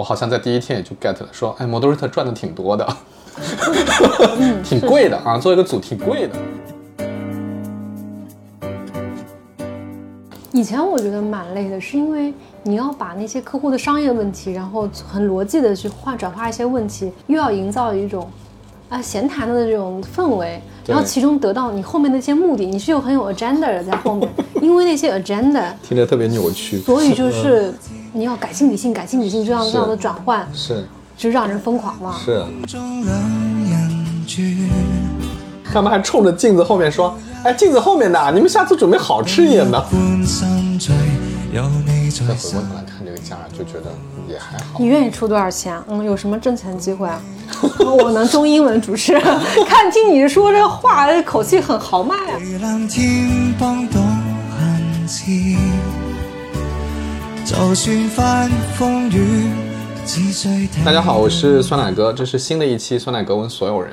我好像在第一天也就 get 了，说，哎，moderator 赚的挺多的，挺贵的啊，做一个组挺贵的。以前我觉得蛮累的，是因为你要把那些客户的商业问题，然后很逻辑的去换转化一些问题，又要营造一种啊闲谈的这种氛围，然后其中得到你后面的一些目的，你是有很有 agenda 的在后面，因为那些 agenda 听着特别扭曲，所以就是 你要感性理性，感性理性这样这样的转换，是就让人疯狂嘛。是。他们还冲着镜子后面说？哎，镜子后面的，你们下次准备好吃一点的。再回过头来看这个价，就觉得也还好。你愿意出多少钱？嗯，有什么挣钱机会啊？我能中英文主持，看听你说这话，口气很豪迈啊。大家好，我是酸奶哥，这是新的一期酸奶哥问所有人。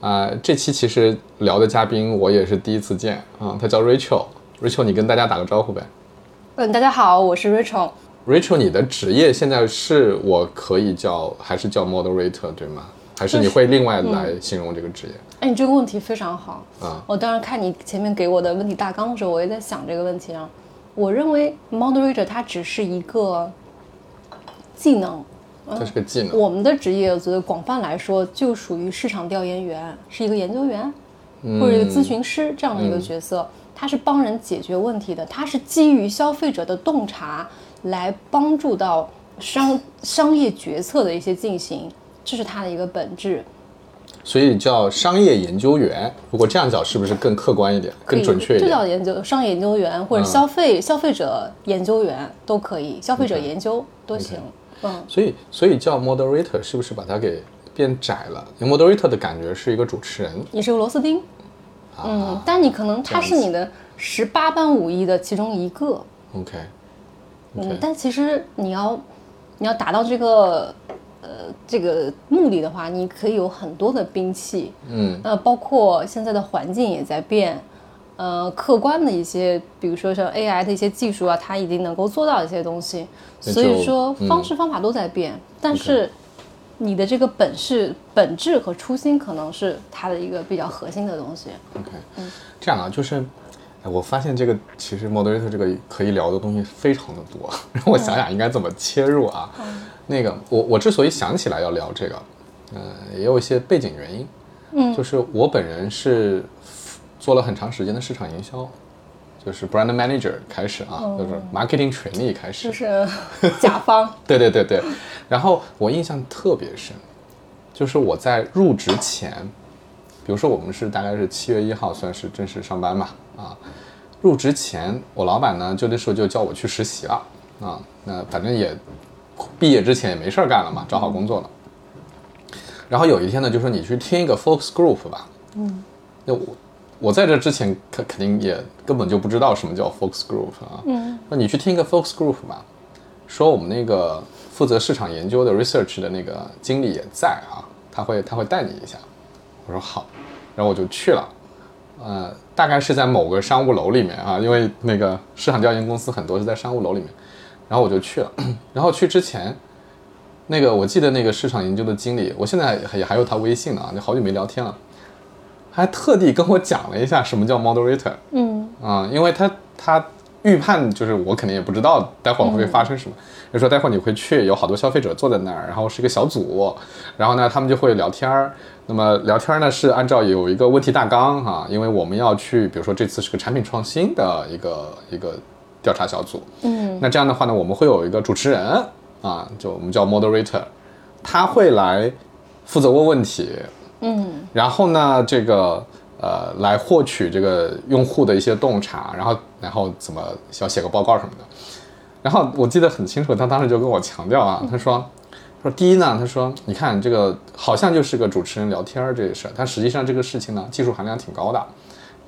啊，这期其实聊的嘉宾我也是第一次见啊，他叫 Rachel。Rachel，你跟大家打个招呼呗。嗯，大家好，我是 Rachel。Rachel，你的职业现在是我可以叫还是叫 Moderator 对吗？还是你会另外来形容这个职业？哎，你这个问题非常好啊。我当时看你前面给我的问题大纲的时候，我也在想这个问题啊。我认为 Moderator 它只是一个技能。这是个技能。我们的职业，我觉得广泛来说，就属于市场调研员，是一个研究员，或者一个咨询师这样的一个角色。他是帮人解决问题的，他是基于消费者的洞察来帮助到商商业决策的一些进行，这是他的一个本质。所以叫商业研究员。如果这样讲，是不是更客观一点，更准确一点？就叫研究商业研究员或者消费消费者研究员都可以，消费者研究都行。嗯，所以所以叫 moderator 是不是把它给变窄了？moderator 的感觉是一个主持人，你是个螺丝钉，嗯，但你可能他是你的十八般武艺的其中一个。OK，嗯，但其实你要你要达到这个呃这个目的的话，你可以有很多的兵器，嗯，呃，包括现在的环境也在变。呃，客观的一些，比如说像 AI 的一些技术啊，它已经能够做到一些东西，所以说方式方法都在变，但是你的这个本事、本质和初心可能是它的一个比较核心的东西。OK，嗯，这样啊，就是我发现这个其实 Moderator 这个可以聊的东西非常的多，让我想想应该怎么切入啊。那个我我之所以想起来要聊这个，呃，也有一些背景原因，嗯，就是我本人是。做了很长时间的市场营销，就是 brand manager 开始啊，就是 marketing 权力开始，就是甲方。对对对对，然后我印象特别深，就是我在入职前，比如说我们是大概是七月一号算是正式上班吧，啊，入职前我老板呢就那时候就叫我去实习了啊，那反正也毕业之前也没事儿干了嘛，找好工作了。然后有一天呢就说你去听一个 focus group 吧，嗯，那我。我在这之前肯肯定也根本就不知道什么叫 focus group 啊。嗯。那你去听一个 focus group 吧，说我们那个负责市场研究的 research 的那个经理也在啊，他会他会带你一下。我说好，然后我就去了。呃，大概是在某个商务楼里面啊，因为那个市场调研公司很多是在商务楼里面。然后我就去了。然后去之前，那个我记得那个市场研究的经理，我现在也还有他微信呢啊，就好久没聊天了。还特地跟我讲了一下什么叫 moderator，嗯啊，因为他他预判就是我肯定也不知道待会儿会发生什么，就说待会儿你会去有好多消费者坐在那儿，然后是一个小组，然后呢他们就会聊天儿，那么聊天呢是按照有一个问题大纲哈，因为我们要去比如说这次是个产品创新的一个一个调查小组，嗯，那这样的话呢我们会有一个主持人啊，就我们叫 moderator，他会来负责问问题。嗯，然后呢，这个呃，来获取这个用户的一些洞察，然后然后怎么要写个报告什么的。然后我记得很清楚，他当时就跟我强调啊，他说说第一呢，他说你看这个好像就是个主持人聊天儿这事儿，但实际上这个事情呢，技术含量挺高的，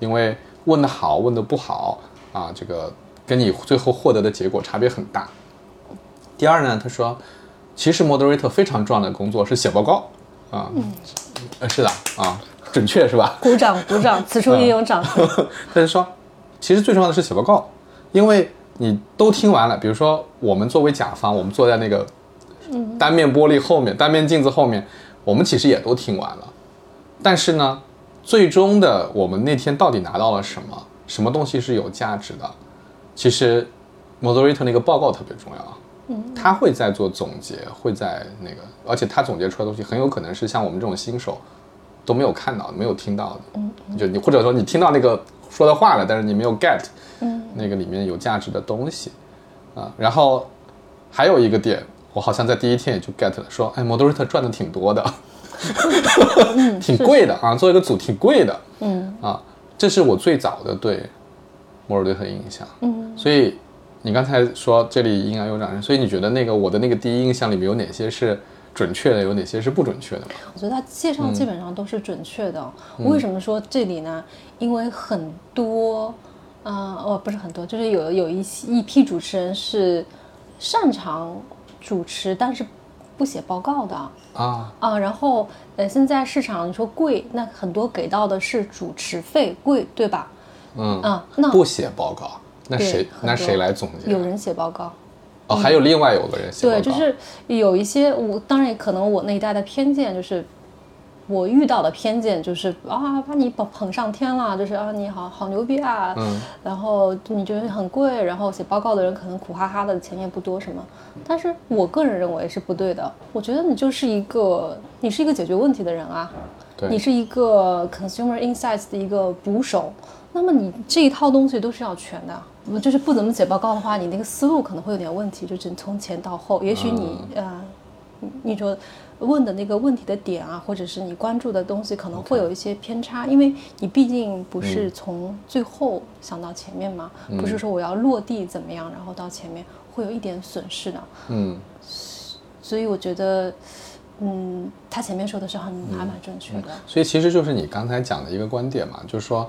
因为问的好，问的不好啊，这个跟你最后获得的结果差别很大。第二呢，他说其实 moderator 非常重要的工作是写报告啊。呃，是的啊，准确是吧？鼓掌鼓掌，此处应有掌声。他就说，其实最重要的是写报告，因为你都听完了。比如说，我们作为甲方，我们坐在那个单面玻璃后面、单面镜子后面，我们其实也都听完了。但是呢，最终的我们那天到底拿到了什么？什么东西是有价值的？其实，moderator 那个报告特别重要。嗯，他会在做总结，会在那个，而且他总结出来的东西很有可能是像我们这种新手都没有看到、没有听到的。嗯，就你或者说你听到那个说的话了，但是你没有 get，嗯，那个里面有价值的东西。啊，然后还有一个点，我好像在第一天也就 get 了，说，哎，moderator 赚的挺多的，挺贵的啊，做一个组挺贵的，嗯，啊，这是我最早的对 moderator 的印象，嗯，所以你刚才说这里阴阳有掌声，所以你觉得那个我的那个第一印象里面有哪些是准确的，有哪些是不准确的？我觉得他介绍基本上都是准确的。为什么说这里呢？因为很多。嗯，哦，不是很多，就是有有一一批主持人是擅长主持，但是不写报告的啊啊。然后呃，现在市场你说贵，那很多给到的是主持费贵，对吧？嗯啊，那不写报告，那谁那谁来总结？有人写报告哦，还有另外有个人写。对，就是有一些我当然也可能我那一代的偏见就是。我遇到的偏见就是啊，把你捧捧上天了，就是啊，你好好牛逼啊，嗯，然后你觉得很贵，然后写报告的人可能苦哈哈的，钱也不多什么，但是我个人认为是不对的。我觉得你就是一个，你是一个解决问题的人啊，对，你是一个 consumer insights 的一个捕手，那么你这一套东西都是要全的，就是不怎么写报告的话，你那个思路可能会有点问题，就是从前到后，也许你呃，你说。问的那个问题的点啊，或者是你关注的东西，可能会有一些偏差，因为你毕竟不是从最后想到前面嘛，不是说我要落地怎么样，然后到前面会有一点损失的。嗯，所以我觉得，嗯，他前面说的是很还蛮正确的。所以其实就是你刚才讲的一个观点嘛，就是说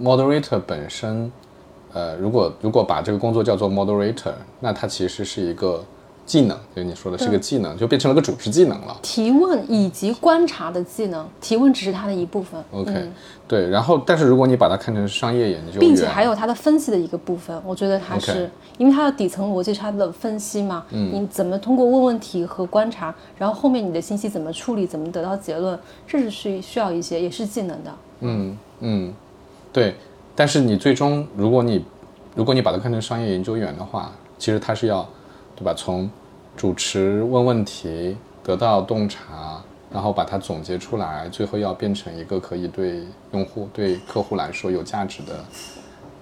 ，moderator 本身，呃，如果如果把这个工作叫做 moderator，那它其实是一个。技能，就你说的是个技能，就变成了个主持技能了。提问以及观察的技能，提问只是它的一部分。OK，对。然后，但是如果你把它看成商业研究，并且还有它的分析的一个部分，我觉得它是因为它的底层逻辑是它的分析嘛。嗯。你怎么通过问问题和观察，然后后面你的信息怎么处理，怎么得到结论，这是需需要一些也是技能的。嗯嗯，对。但是你最终，如果你如果你把它看成商业研究员的话，其实它是要。对吧？从主持问问题，得到洞察，然后把它总结出来，最后要变成一个可以对用户、对客户来说有价值的。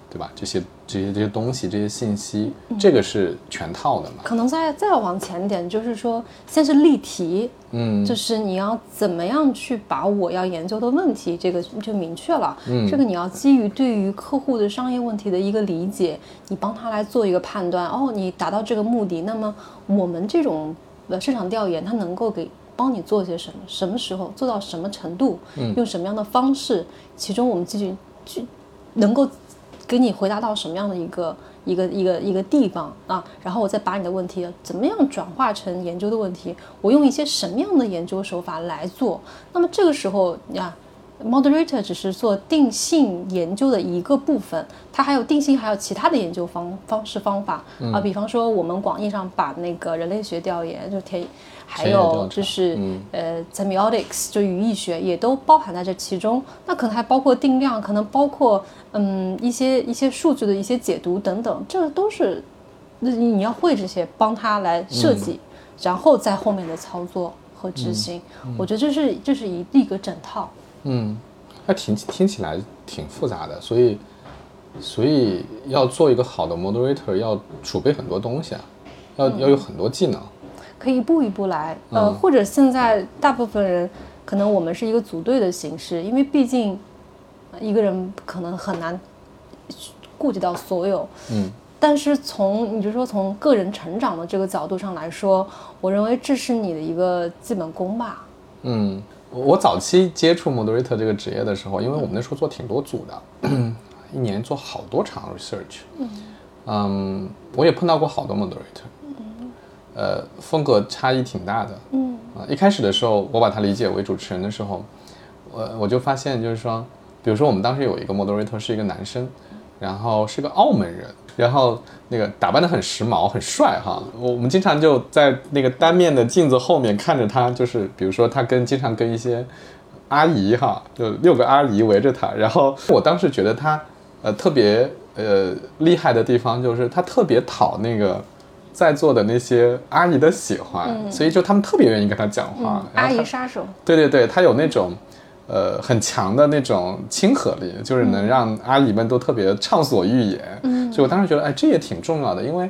对吧？这些这些这些东西，这些信息，这个是全套的嘛？可能再再往前点，就是说，先是例题，嗯，就是你要怎么样去把我要研究的问题，这个就明确了。嗯，这个你要基于对于客户的商业问题的一个理解，你帮他来做一个判断。哦，你达到这个目的，那么我们这种呃市场调研，它能够给帮你做些什么？什么时候做到什么程度？嗯，用什么样的方式？其中我们继续去能够。给你回答到什么样的一个一个一个一个地方啊？然后我再把你的问题怎么样转化成研究的问题？我用一些什么样的研究手法来做？那么这个时候呀，moderator 只是做定性研究的一个部分，它还有定性，还有其他的研究方方式方法啊。比方说，我们广义上把那个人类学调研就填。还有就是呃，semiotics 就语义学也都包含在这其中。那可能还包括定量，可能包括嗯一些一些数据的一些解读等等。这都是那你要会这些，帮他来设计，然后在后面的操作和执行。我觉得这是这是一一个整套。嗯，那听听起来挺复杂的，所以所以要做一个好的 moderator，要储备很多东西啊，要要有很多技能。可以一步一步来，呃，或者现在大部分人可能我们是一个组队的形式，因为毕竟一个人可能很难顾及到所有，嗯。但是从你就说从个人成长的这个角度上来说，我认为这是你的一个基本功吧。嗯，我早期接触 moderator 这个职业的时候，因为我们那时候做挺多组的，一年做好多场 research，嗯，嗯，我也碰到过好多 moderator。呃，风格差异挺大的。嗯啊，一开始的时候，我把它理解为主持人的时候，我我就发现就是说，比如说我们当时有一个 moderator 是一个男生，然后是个澳门人，然后那个打扮的很时髦，很帅哈。我我们经常就在那个单面的镜子后面看着他，就是比如说他跟经常跟一些阿姨哈，就六个阿姨围着他，然后我当时觉得他呃特别呃厉害的地方就是他特别讨那个。在座的那些阿姨的喜欢，所以就他们特别愿意跟他讲话。阿姨杀手。对对对，他有那种，呃，很强的那种亲和力，就是能让阿姨们都特别畅所欲言。嗯，所以我当时觉得，哎，这也挺重要的，因为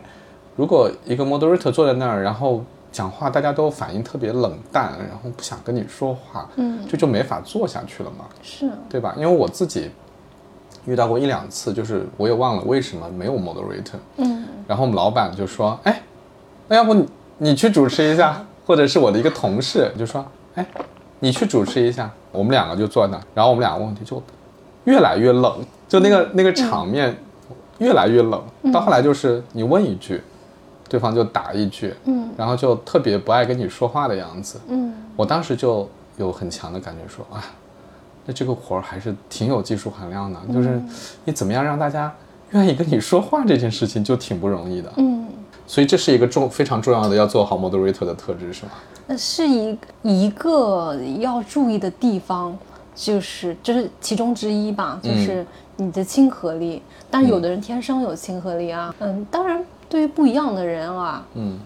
如果一个 moderator 坐在那儿，然后讲话，大家都反应特别冷淡，然后不想跟你说话，嗯，这就没法做下去了嘛。是，对吧？因为我自己。遇到过一两次，就是我也忘了为什么没有 moderator。嗯，然后我们老板就说：“哎，那要不你你去主持一下，或者是我的一个同事就说：哎，你去主持一下。我们两个就坐那，然后我们两个问题就越来越冷，就那个那个场面越来越冷。到后来就是你问一句，对方就答一句，嗯，然后就特别不爱跟你说话的样子。嗯，我当时就有很强的感觉说啊。”那这个活儿还是挺有技术含量的，就是你怎么样让大家愿意跟你说话这件事情就挺不容易的。嗯，所以这是一个重非常重要的要做好 moderator 的特质，是吗？那是一一个要注意的地方，就是就是其中之一吧，就是你的亲和力。但是有的人天生有亲和力啊，嗯，当然对于不一样的人啊，嗯，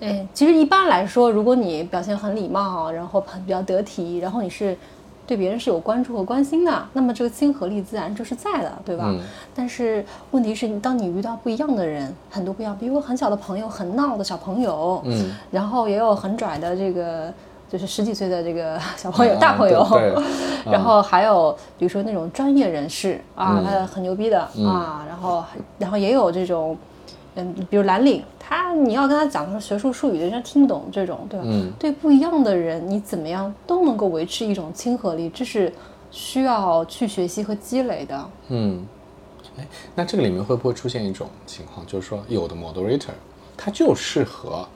哎，其实一般来说，如果你表现很礼貌，然后很比较得体，然后你是。对别人是有关注和关心的，那么这个亲和力自然就是在的，对吧？嗯。但是问题是，当你遇到不一样的人，很多不一样，比如很小的朋友，很闹的小朋友，嗯，然后也有很拽的这个，就是十几岁的这个小朋友、大朋友，然后还有比如说那种专业人士啊，他很牛逼的啊，然后然后也有这种，嗯，比如蓝领。他，你要跟他讲什么学术术语，人家听不懂这种，对吧？嗯。对不一样的人，你怎么样都能够维持一种亲和力，这是需要去学习和积累的。嗯。哎，那这个里面会不会出现一种情况，就是说有的 moderator 他就适合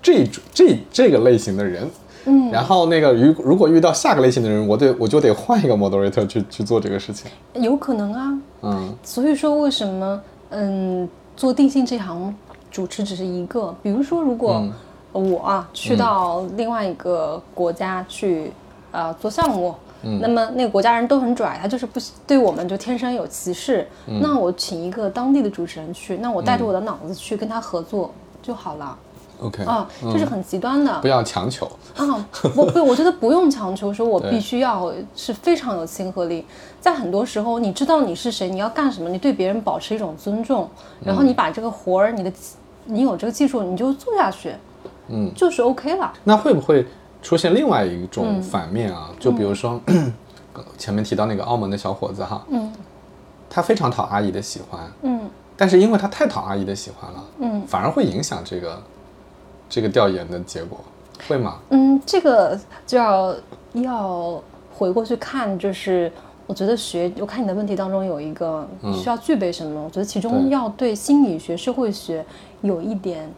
这种这这个类型的人，嗯。然后那个如如果遇到下个类型的人，我得我就得换一个 moderator 去去做这个事情。有可能啊。嗯。所以说，为什么嗯做定性这行？主持只是一个，比如说，如果我啊去到另外一个国家去呃做项目，那么那个国家人都很拽，他就是不对我们就天生有歧视，那我请一个当地的主持人去，那我带着我的脑子去跟他合作就好了。OK 啊，这是很极端的，不要强求啊！我不，我觉得不用强求，说我必须要是非常有亲和力。在很多时候，你知道你是谁，你要干什么，你对别人保持一种尊重，然后你把这个活儿，你的。你有这个技术，你就做下去，嗯，就是 OK 了。那会不会出现另外一种反面啊？就比如说，前面提到那个澳门的小伙子哈，嗯，他非常讨阿姨的喜欢，嗯，但是因为他太讨阿姨的喜欢了，嗯，反而会影响这个这个调研的结果，会吗？嗯，这个就要要回过去看，就是。我觉得学，我看你的问题当中有一个需要具备什么？我觉得其中要对心理学、社会学有一点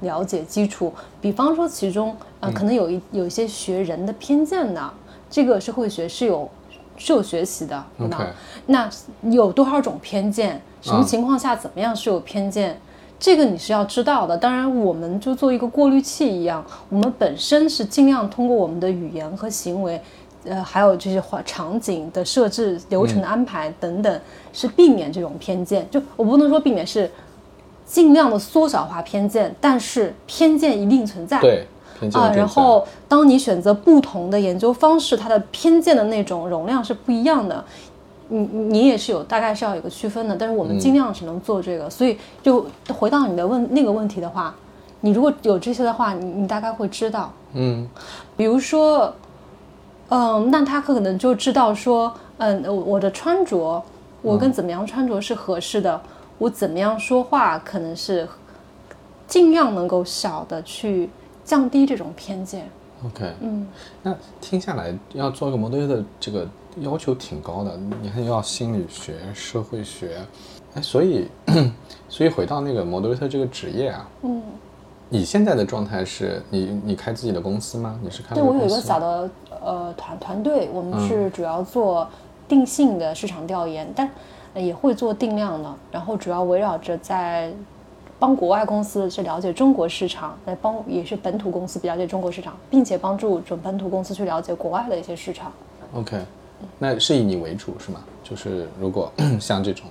了解基础。比方说，其中啊，可能有一有一些学人的偏见的，这个社会学是有是有学习的，对吧？那有多少种偏见？什么情况下怎么样是有偏见？这个你是要知道的。当然，我们就做一个过滤器一样，我们本身是尽量通过我们的语言和行为。呃，还有这些话场景的设置、流程的安排等等，是避免这种偏见。就我不能说避免，是尽量的缩小化偏见，但是偏见一定存在。对，偏见啊。然后，当你选择不同的研究方式，它的偏见的那种容量是不一样的。你你也是有大概是要有个区分的，但是我们尽量只能做这个。所以，就回到你的问那个问题的话，你如果有这些的话，你你大概会知道。嗯，比如说。嗯，那他可能就知道说，嗯，我的穿着，我跟怎么样穿着是合适的，我怎么样说话可能是尽量能够小的去降低这种偏见。OK，嗯，那听下来要做一个模特的这个要求挺高的，你还要心理学、社会学，哎，所以，所以回到那个模特这个职业啊，嗯。你现在的状态是你你开自己的公司吗？你是开对我有一个小的呃团团队，我们是主要做定性的市场调研，但也会做定量的，然后主要围绕着在帮国外公司去了解中国市场，来帮也是本土公司了解中国市场，并且帮助准本土公司去了解国外的一些市场。OK，那是以你为主是吗？就是如果像这种，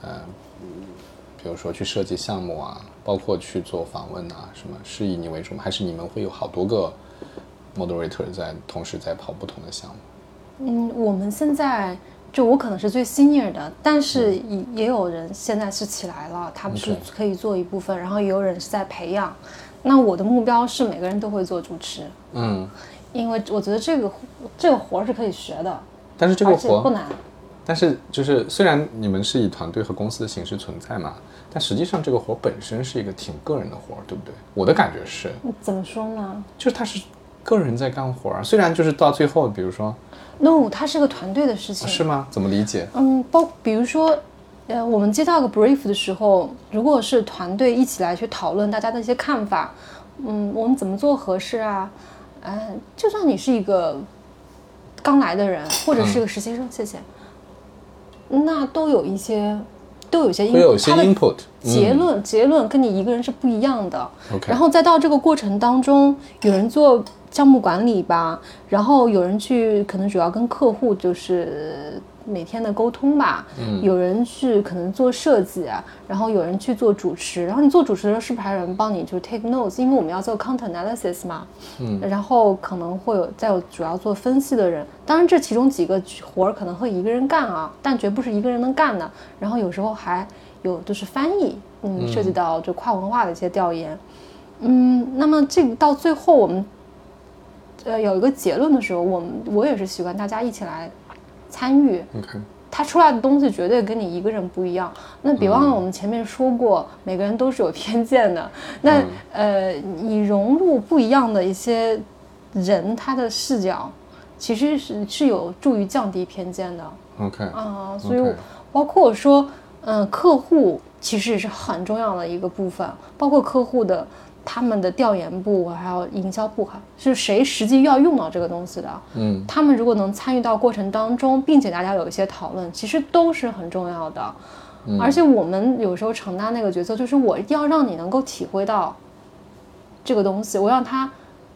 呃，比如说去设计项目啊，包括去做访问啊，什么是以你为主吗？还是你们会有好多个 moderator 在同时在跑不同的项目？嗯，我们现在。就我可能是最 senior 的，但是也也有人现在是起来了，他们是可以做一部分，然后也有人是在培养。那我的目标是每个人都会做主持，嗯，因为我觉得这个这个活是可以学的，但是这个活不难。但是就是虽然你们是以团队和公司的形式存在嘛，但实际上这个活本身是一个挺个人的活，对不对？我的感觉是，怎么说呢？就是他是个人在干活，虽然就是到最后，比如说。no，它是个团队的事情，是吗？怎么理解？嗯，包比如说，呃，我们接到个 brief 的时候，如果是团队一起来去讨论大家的一些看法，嗯，我们怎么做合适啊？嗯，就算你是一个刚来的人，或者是个实习生，谢谢，那都有一些，都有一些，会有些 input，结论结论跟你一个人是不一样的。OK，然后再到这个过程当中，有人做。项目管理吧，然后有人去，可能主要跟客户就是每天的沟通吧。嗯，有人去可能做设计啊，然后有人去做主持，然后你做主持的时候是不是还有人帮你就 take notes？因为我们要做 content analysis 嘛。嗯，然后可能会有再有主要做分析的人，当然这其中几个活儿可能会一个人干啊，但绝不是一个人能干的。然后有时候还有就是翻译，嗯，涉及到就跨文化的一些调研。嗯，那么这个到最后我们。呃，有一个结论的时候，我们我也是习惯大家一起来参与。OK，他出来的东西绝对跟你一个人不一样。那别忘了，我们前面说过，每个人都是有偏见的。那呃，你融入不一样的一些人，他的视角其实是是有助于降低偏见的。OK，啊，所以包括说，嗯，客户其实也是很重要的一个部分，包括客户的。他们的调研部还有营销部哈，是谁实际要用到这个东西的？嗯，他们如果能参与到过程当中，并且大家有一些讨论，其实都是很重要的。而且我们有时候承担那个角色，就是我要让你能够体会到这个东西，我让他，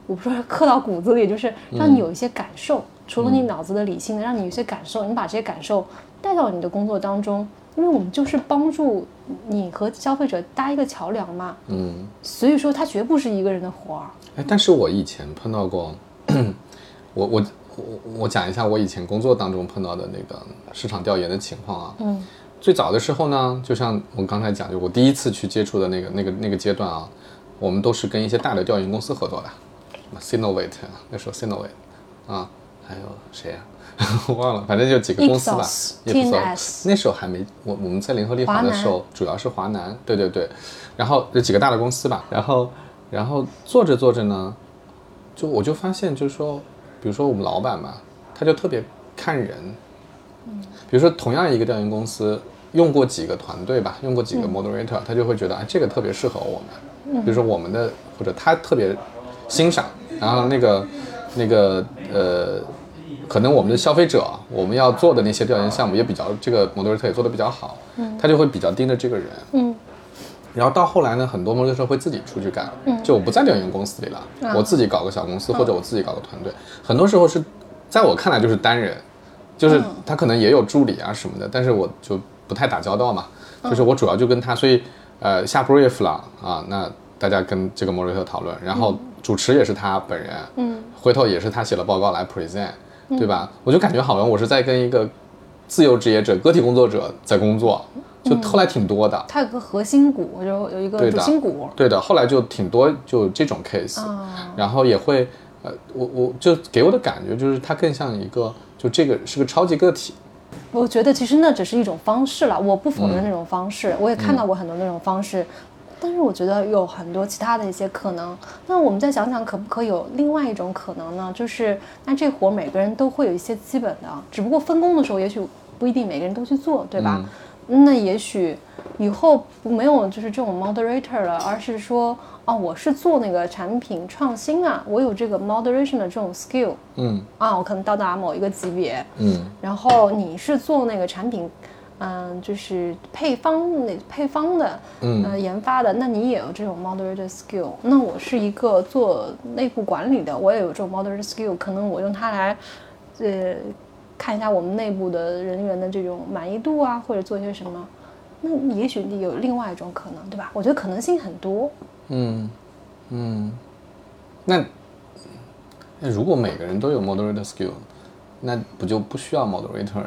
我不说刻到骨子里，就是让你有一些感受，除了你脑子的理性的，让你有些感受，你把这些感受带到你的工作当中。因为我们就是帮助你和消费者搭一个桥梁嘛，嗯，所以说它绝不是一个人的活儿。哎，但是我以前碰到过，我我我我讲一下我以前工作当中碰到的那个市场调研的情况啊，嗯，最早的时候呢，就像我刚才讲，就我第一次去接触的那个那个那个阶段啊，我们都是跟一些大的调研公司合作的，什么 Sinovate 那时候 Sinovate 啊，还有谁呀？我 忘了，反正就几个公司吧。也不错那时候还没我我们在联合利华的时候，主要是华南，对对对。然后有几个大的公司吧，然后然后做着做着呢，就我就发现，就是说，比如说我们老板嘛，他就特别看人。嗯。比如说同样一个调研公司，用过几个团队吧，用过几个 moderator，他就会觉得啊，这个特别适合我们。比如说我们的或者他特别欣赏，然后那个那个呃。可能我们的消费者，我们要做的那些调研项目也比较，这个模特也做得比较好，嗯，他就会比较盯着这个人，嗯，然后到后来呢，很多模特会自己出去干，嗯，就我不在调研公司里了，我自己搞个小公司或者我自己搞个团队，很多时候是在我看来就是单人，就是他可能也有助理啊什么的，但是我就不太打交道嘛，就是我主要就跟他，所以呃下 brief 了啊，那大家跟这个模特讨论，然后主持也是他本人，嗯，回头也是他写了报告来 present。对吧？我就感觉好像我是在跟一个自由职业者、个体工作者在工作，就后来挺多的。它有个核心股，就有一个主心骨。对的，后来就挺多，就这种 case。然后也会，呃，我我就给我的感觉就是它更像一个，就这个是个超级个体。我觉得其实那只是一种方式了，我不否认那种方式，我也看到过很多那种方式。但是我觉得有很多其他的一些可能，那我们再想想，可不可以有另外一种可能呢？就是那这活每个人都会有一些基本的，只不过分工的时候也许不一定每个人都去做，对吧？那也许以后没有就是这种 moderator 了，而是说，哦，我是做那个产品创新啊，我有这个 moderation 的这种 skill，嗯，啊，我可能到达某一个级别，嗯，然后你是做那个产品。嗯，就是配方那配方的，嗯，呃，研发的，那你也有这种 moderator skill。那我是一个做内部管理的，我也有这种 moderator skill，可能我用它来，呃，看一下我们内部的人员的这种满意度啊，或者做一些什么。那也许你有另外一种可能，对吧？我觉得可能性很多。嗯嗯，那那如果每个人都有 moderator skill，那不就不需要 moderator？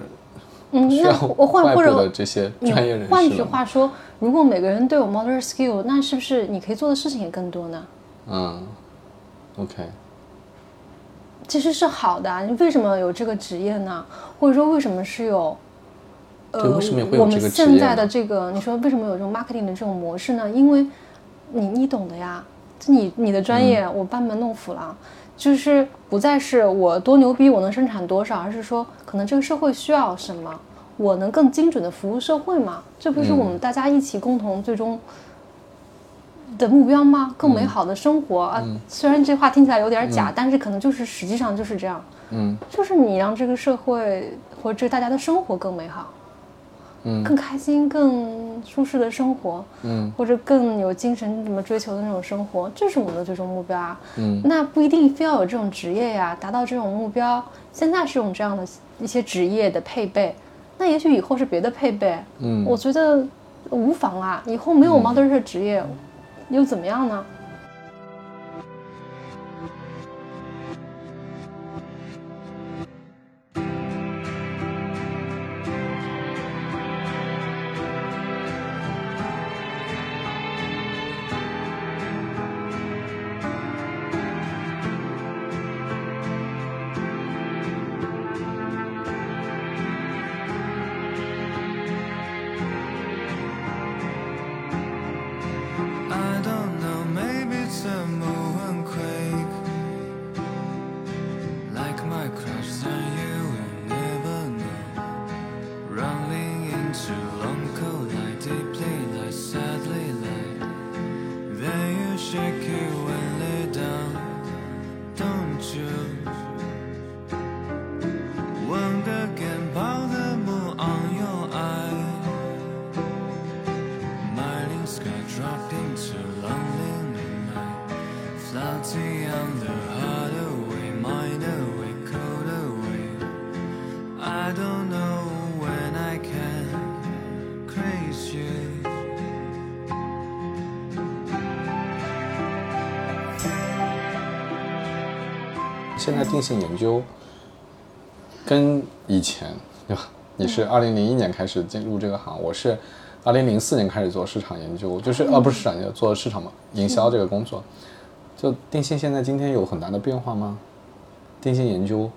嗯，那我换或者这些专业人士。换句话说，如果每个人都有 moderate skill，那是不是你可以做的事情也更多呢？嗯，OK。其实是好的，你为什么有这个职业呢？或者说为什么是有？呃，我们现在的这个，你说为什么有这种 marketing 的这种模式呢？因为你你懂的呀，你你的专业我班门弄斧了，就是不再是我多牛逼，我能生产多少，而是说可能这个社会需要什么，我能更精准的服务社会嘛？这不是我们大家一起共同最终的目标吗？更美好的生活啊！虽然这话听起来有点假，但是可能就是实际上就是这样。嗯，就是你让这个社会或者这大家的生活更美好。嗯，更开心、更舒适的生活，嗯，或者更有精神怎么追求的那种生活，这是我们的最终目标啊。嗯，那不一定非要有这种职业呀，达到这种目标，现在是用这样的一些职业的配备，那也许以后是别的配备。嗯，我觉得无妨啊，以后没有 model 职业，又怎么样呢？现在定性研究跟以前对吧？你是二零零一年开始进入这个行，我是二零零四年开始做市场研究，就是呃不是市场研究，做市场嘛，营销这个工作。就定性现在今天有很大的变化吗？定性研究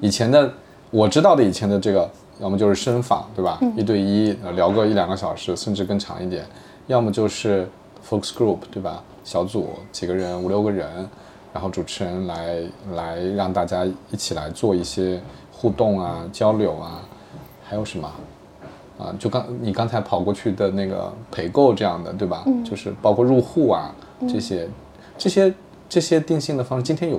以前的我知道的以前的这个，要么就是深访对吧？一对一聊个一两个小时，甚至更长一点；要么就是 focus group 对吧？小组几个人，五六个人。然后主持人来来让大家一起来做一些互动啊、交流啊，还有什么啊？就刚你刚才跑过去的那个陪购这样的，对吧？嗯，就是包括入户啊这些，这些这些定性的方式，今天有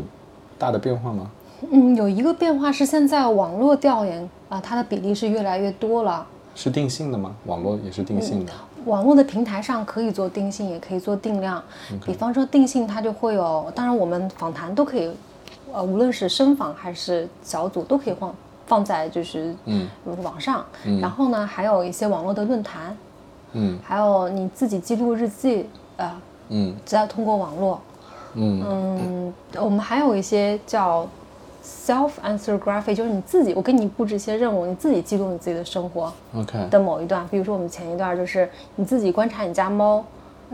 大的变化吗？嗯，有一个变化是现在网络调研啊，它的比例是越来越多了。是定性的吗？网络也是定性的。网络的平台上可以做定性，也可以做定量。比方说定性，它就会有，当然我们访谈都可以，呃，无论是深访还是小组都可以放放在就是嗯网上。然后呢，还有一些网络的论坛，嗯，还有你自己记录日记啊，嗯，只要通过网络，嗯嗯，我们还有一些叫。Self answer graphic 就是你自己，我给你布置一些任务，你自己记录你自己的生活，OK 的某一段。比如说我们前一段就是你自己观察你家猫，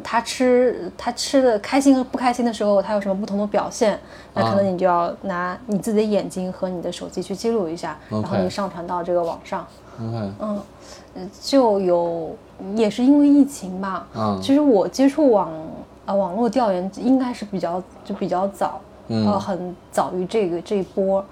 它吃它吃的开心和不开心的时候，它有什么不同的表现，那可能你就要拿你自己的眼睛和你的手机去记录一下，然后你上传到这个网上。OK，嗯，就有也是因为疫情吧，嗯，其实我接触网啊网络调研应该是比较就比较早。呃，很早于这个这一波，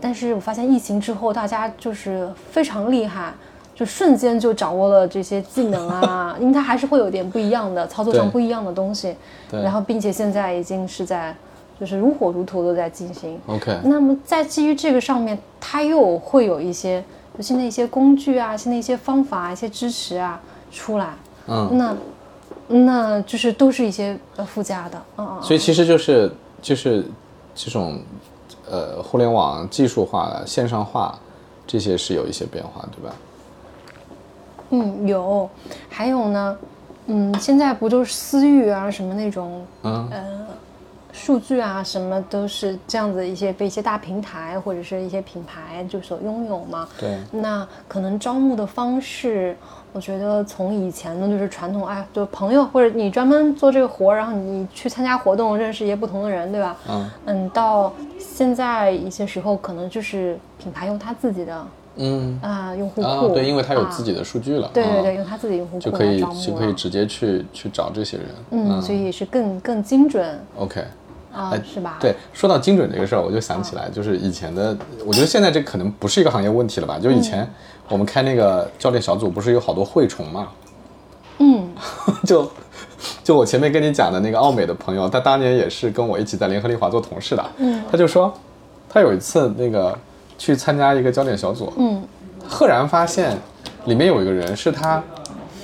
但是我发现疫情之后，大家就是非常厉害，就瞬间就掌握了这些技能啊，因为它还是会有点不一样的操作上不一样的东西，然后并且现在已经是在就是如火如荼的在进行。OK，那么在基于这个上面，它又会有一些新的一些工具啊、新的一些方法、啊一些支持啊出来，嗯，那那就是都是一些呃附加的，嗯嗯。所以其实就是就是这种呃互联网技术化、线上化这些是有一些变化，对吧？嗯，有，还有呢，嗯，现在不就是私域啊什么那种，嗯呃，数据啊什么都是这样子一些被一些大平台或者是一些品牌就所拥有嘛。对，那可能招募的方式，我觉得从以前呢就是传统，哎，就朋友或者你专门做这个活，然后你去参加活动，认识一些不同的人，对吧？嗯嗯，到现在一些时候可能就是品牌用他自己的嗯啊、用户库，啊，对，因为他有啊自己的数据了，啊对对对，用他自己用户库就可以就可以直接去去找这些人，嗯，所以是更更精准，OK。啊、是吧？，对，说到精准这个事儿，我就想起来，就是以前的，我觉得现在这可能不是一个行业问题了吧？就以前我们开那个教练小组，不是有好多蛔虫嘛？嗯，就就我前面跟你讲的那个奥美的朋友，他当年也是跟我一起在联合利华做同事的，嗯，他就说他有一次那个去参加一个教练小组，嗯，赫然发现里面有一个人是他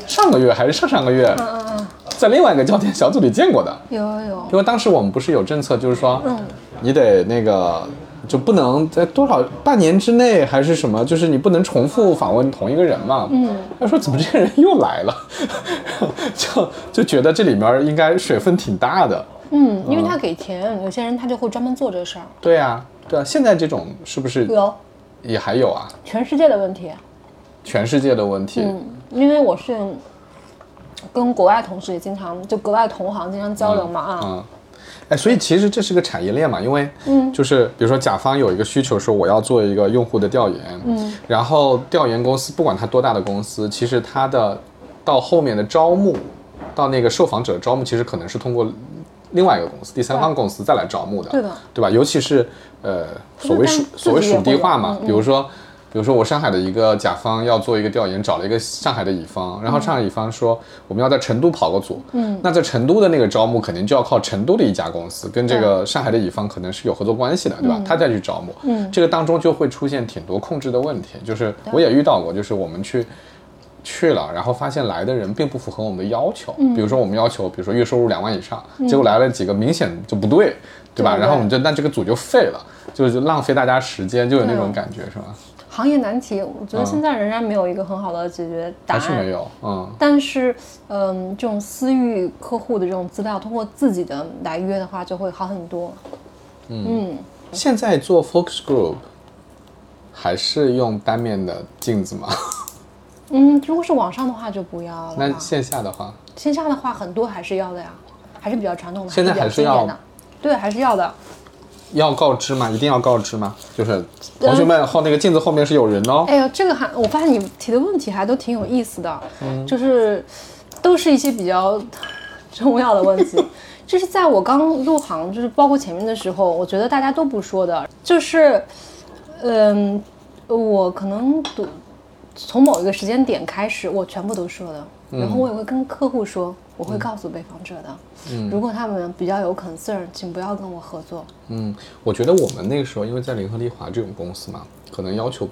上个月还是上上个月嗯嗯嗯，在另外一个教练小组里见过的，有有有，因为当时我们不是有政策，就是说，嗯。你得那个就不能在多少半年之内还是什么，就是你不能重复访问同一个人嘛。嗯，他说怎么这个人又来了，就就觉得这里面应该水分挺大的。嗯，因为他给钱，有些人他就会专门做这事儿。对啊，对啊，现在这种是不是有也还有啊？全世界的问题，全世界的问题。嗯，因为我是跟国外同事也经常就国外同行经常交流嘛啊，嗯，哎，所以其实这是个产业链嘛，因为嗯就是比如说甲方有一个需求说我要做一个用户的调研，嗯，然后调研公司不管它多大的公司，其实它的到后面的招募，到那个受访者招募，其实可能是通过另外一个公司、第三方公司再来招募的，对的，对吧？尤其是呃所谓属所谓属地化嘛，嗯嗯比如说。比如说，我上海的一个甲方要做一个调研，找了一个上海的乙方，然后上海乙方说我们要在成都跑个组，嗯，那在成都的那个招募肯定就要靠成都的一家公司，跟这个上海的乙方可能是有合作关系的，对吧？他再去招募，嗯。这个当中就会出现挺多控制的问题，就是我也遇到过，就是我们去去了，然后发现来的人并不符合我们的要求，嗯。比如说我们要求，比如说月收入两万以上，结果来了几个明显就不对，对吧？对。对然后我们就那这个组就废了，就是浪费大家时间，就有那种感觉，是吧？行业难题，我觉得现在仍然没有一个很好的解决答案。还是没有，嗯但是，嗯，这种私域客户的这种资料，通过自己的来约的话，就会好很多。嗯现在做 focus group 还是用单面的镜子吗？嗯，如果是网上的话就不要了。那线下的话，线下的话，很多还是要的呀，还是比较传统的，现在还还是要的。对，还是要的。要告知吗？一定要告知吗？就是同学们后那个镜子后面是有人哦。哎呦，这个还我发现你提的问题还都挺有意思的，嗯就是都是一些比较重要的问题。就是在我刚入行，就是包括前面的时候，我觉得大家都不说的，就是，嗯，我可能读从某一个时间点开始，我全部都说的，然后我也会跟客户说，我会告诉被访者的，嗯，如果他们比较有 concern，请不要跟我合作。嗯，我觉得我们那个时候，因为在联合利华这种公司嘛，可能要求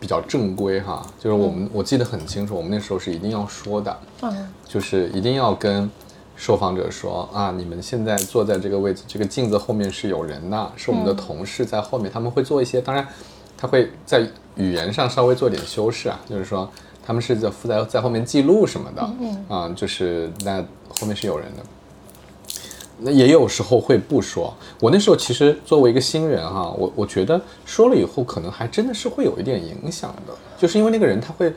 比较正规哈，就是我们、我记得很清楚，我们那时候是一定要说的，嗯。就是一定要跟受访者说啊，你们现在坐在这个位置，这个镜子后面是有人的，是我们的同事在后面，他们会做一些，当然他会在语言上稍微做点修饰啊，就是说他们是在负责在后面记录什么的，嗯啊，就是那后面是有人的。那也有时候会不说。我那时候其实作为一个新人哈、我我觉得说了以后，可能还真的是会有一点影响的，就是因为那个人他会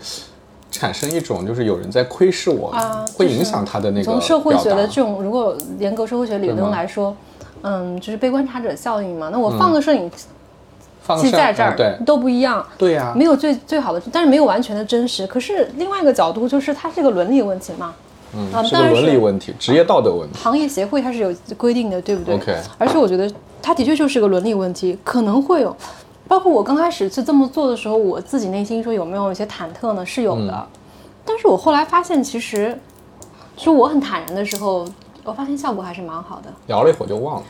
产生一种就是有人在窥视我，啊，会影响他的那个从社会学的这种，如果严格社会学理论来说，嗯，就是被观察者效应嘛。那我放个摄影放上机在这儿、都不一样，对呀、没有最最好的，但是没有完全的真实。可是另外一个角度就是它是一个伦理问题嘛，嗯，啊是个伦理问题，职业道德问题。行业协会它是有规定的，对不对 OK 而且我觉得它的确就是个伦理问题，可能会有，包括我刚开始是这么做的时候，我自己内心说有没有一些忐忑呢？是有的，嗯但是我后来发现，其实，说我很坦然的时候，我发现效果还是蛮好的。聊了一会儿就忘了。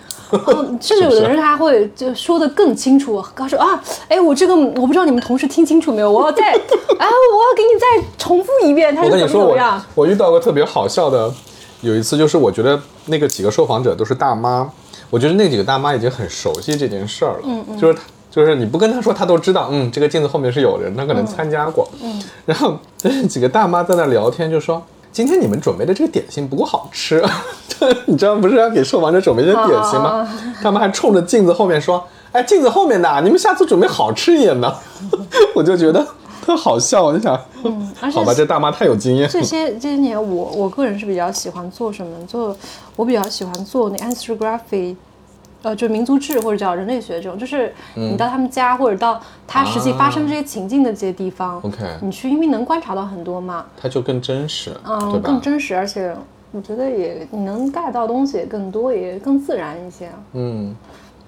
嗯，甚至有的人他会就说的更清楚，他说啊，哎，我这个我不知道你们同事听清楚没有，我要再 啊，我要给你再重复一遍，他是怎么怎么样？我遇到过特别好笑的，有一次就是我觉得那个几个受访者都是大妈，我觉得那几个大妈已经很熟悉这件事儿了，嗯嗯，就是他。就是你不跟他说，他都知道。嗯，这个镜子后面是有人，他可能参加过。嗯，然后 几个大妈在那聊天，就说今天你们准备的这个点心不够好吃。你知道不是要给受访者准备些点心吗？他们还冲着镜子后面说：“哎，镜子后面的，你们下次准备好吃一点的。”我就觉得特好笑，我就想，嗯，好吧，这大妈太有经验。这些这些年，我我个人是比较喜欢做什么？做我比较喜欢做那 anthropography。呃，就是民族志或者叫人类学这种，就是你到他们家或者到他实际发生这些情境的这些地方，OK，你去因为能观察到很多嘛，它就更真实，嗯，更真实，而且我觉得也你能 get 到东西也更多，也更自然一些，嗯，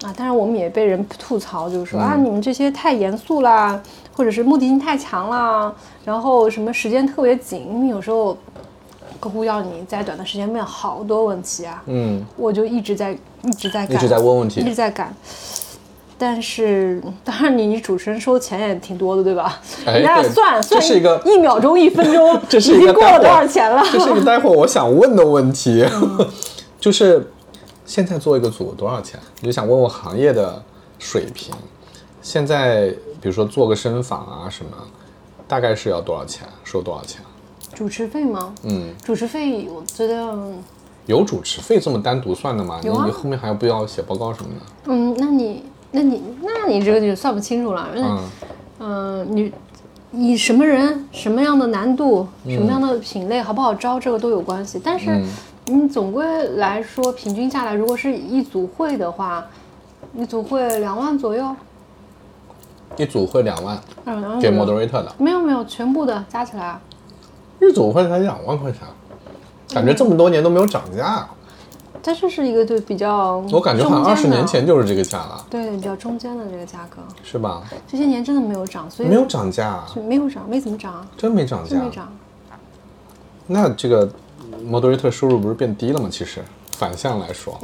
啊，但是我们也被人吐槽，就是说啊，你们这些太严肃啦，或者是目的性太强啦，然后什么时间特别紧，因为有时候。客户要你在短的时间问好多问题啊，嗯，我就一直在一直在一直在问问题，一直在赶。但是当然，你你主持人收钱也挺多的，对吧？哎，算算，这是一个一秒钟一分钟，这是已经过了多少钱了？这是一个待会我想问的问题，就是现在做一个组多少钱？你就想问问行业的水平。现在比如说做个深访啊什么，大概是要多少钱？收多少钱？主持费吗？嗯，主持费我觉得有主持费这么单独算的吗？有啊，你后面还要不要写报告什么的？嗯，那你那你那你这个就算不清楚了。嗯，嗯，你以什么人、什么样的难度、什么样的品类好不好招，这个都有关系。但是你总归来说，平均下来，如果是一组会的话，一组会两万左右。一组会两万，给 moderator 的？没有没有，全部的加起来。一组会才两万块钱，感觉这么多年都没有涨价。它就是一个就比较，我感觉好像二十年前就是这个价了。对，比较中间的这个价格，是吧？这些年真的没有涨，所以没有涨价，没有涨，没怎么涨，真没涨价，没涨。那这个 moderator 收入不是变低了吗？其实反向来说，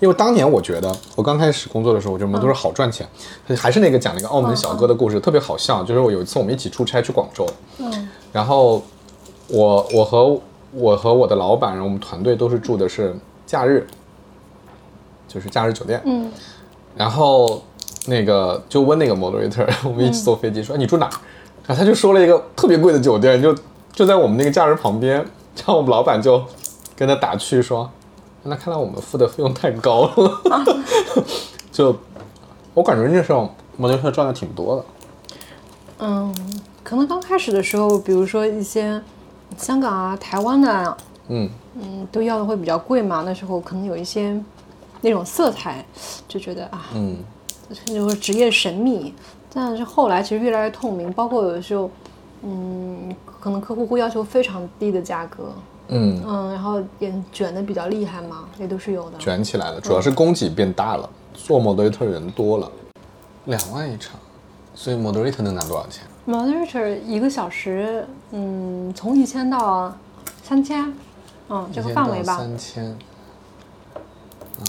因为当年我觉得我刚开始工作的时候，我觉得 moderator 好赚钱。还是那个讲那个澳门小哥的故事，特别好笑。就是我有一次我们一起出差去广州，嗯，然后。我我和我和我的老板，然后我们团队都是住的是假日，就是假日酒店。嗯，然后那个就问那个 moderator，我们一起坐飞机，说你住哪？然后他就说了一个特别贵的酒店，就就在我们那个假日旁边。然后我们老板就跟他打趣说：“那看来我们付的费用太高了。”就我感觉那时候 moderator 赚的挺多的。嗯，可能刚开始的时候，比如说一些。香港啊，台湾的，嗯嗯，都要的会比较贵嘛。那时候可能有一些那种色彩，就觉得啊，嗯，就是职业神秘。但是后来其实越来越透明，包括有的时候，嗯，可能客户会要求非常低的价格，嗯嗯，然后也卷的比较厉害嘛，也都是有的。卷起来了，主要是供给变大了，做 moderator 人多了，两万一场，所以 moderator 能拿多少钱？Moderator 一个小时，嗯，从一千到三千，嗯，这个范围吧。三千，嗯，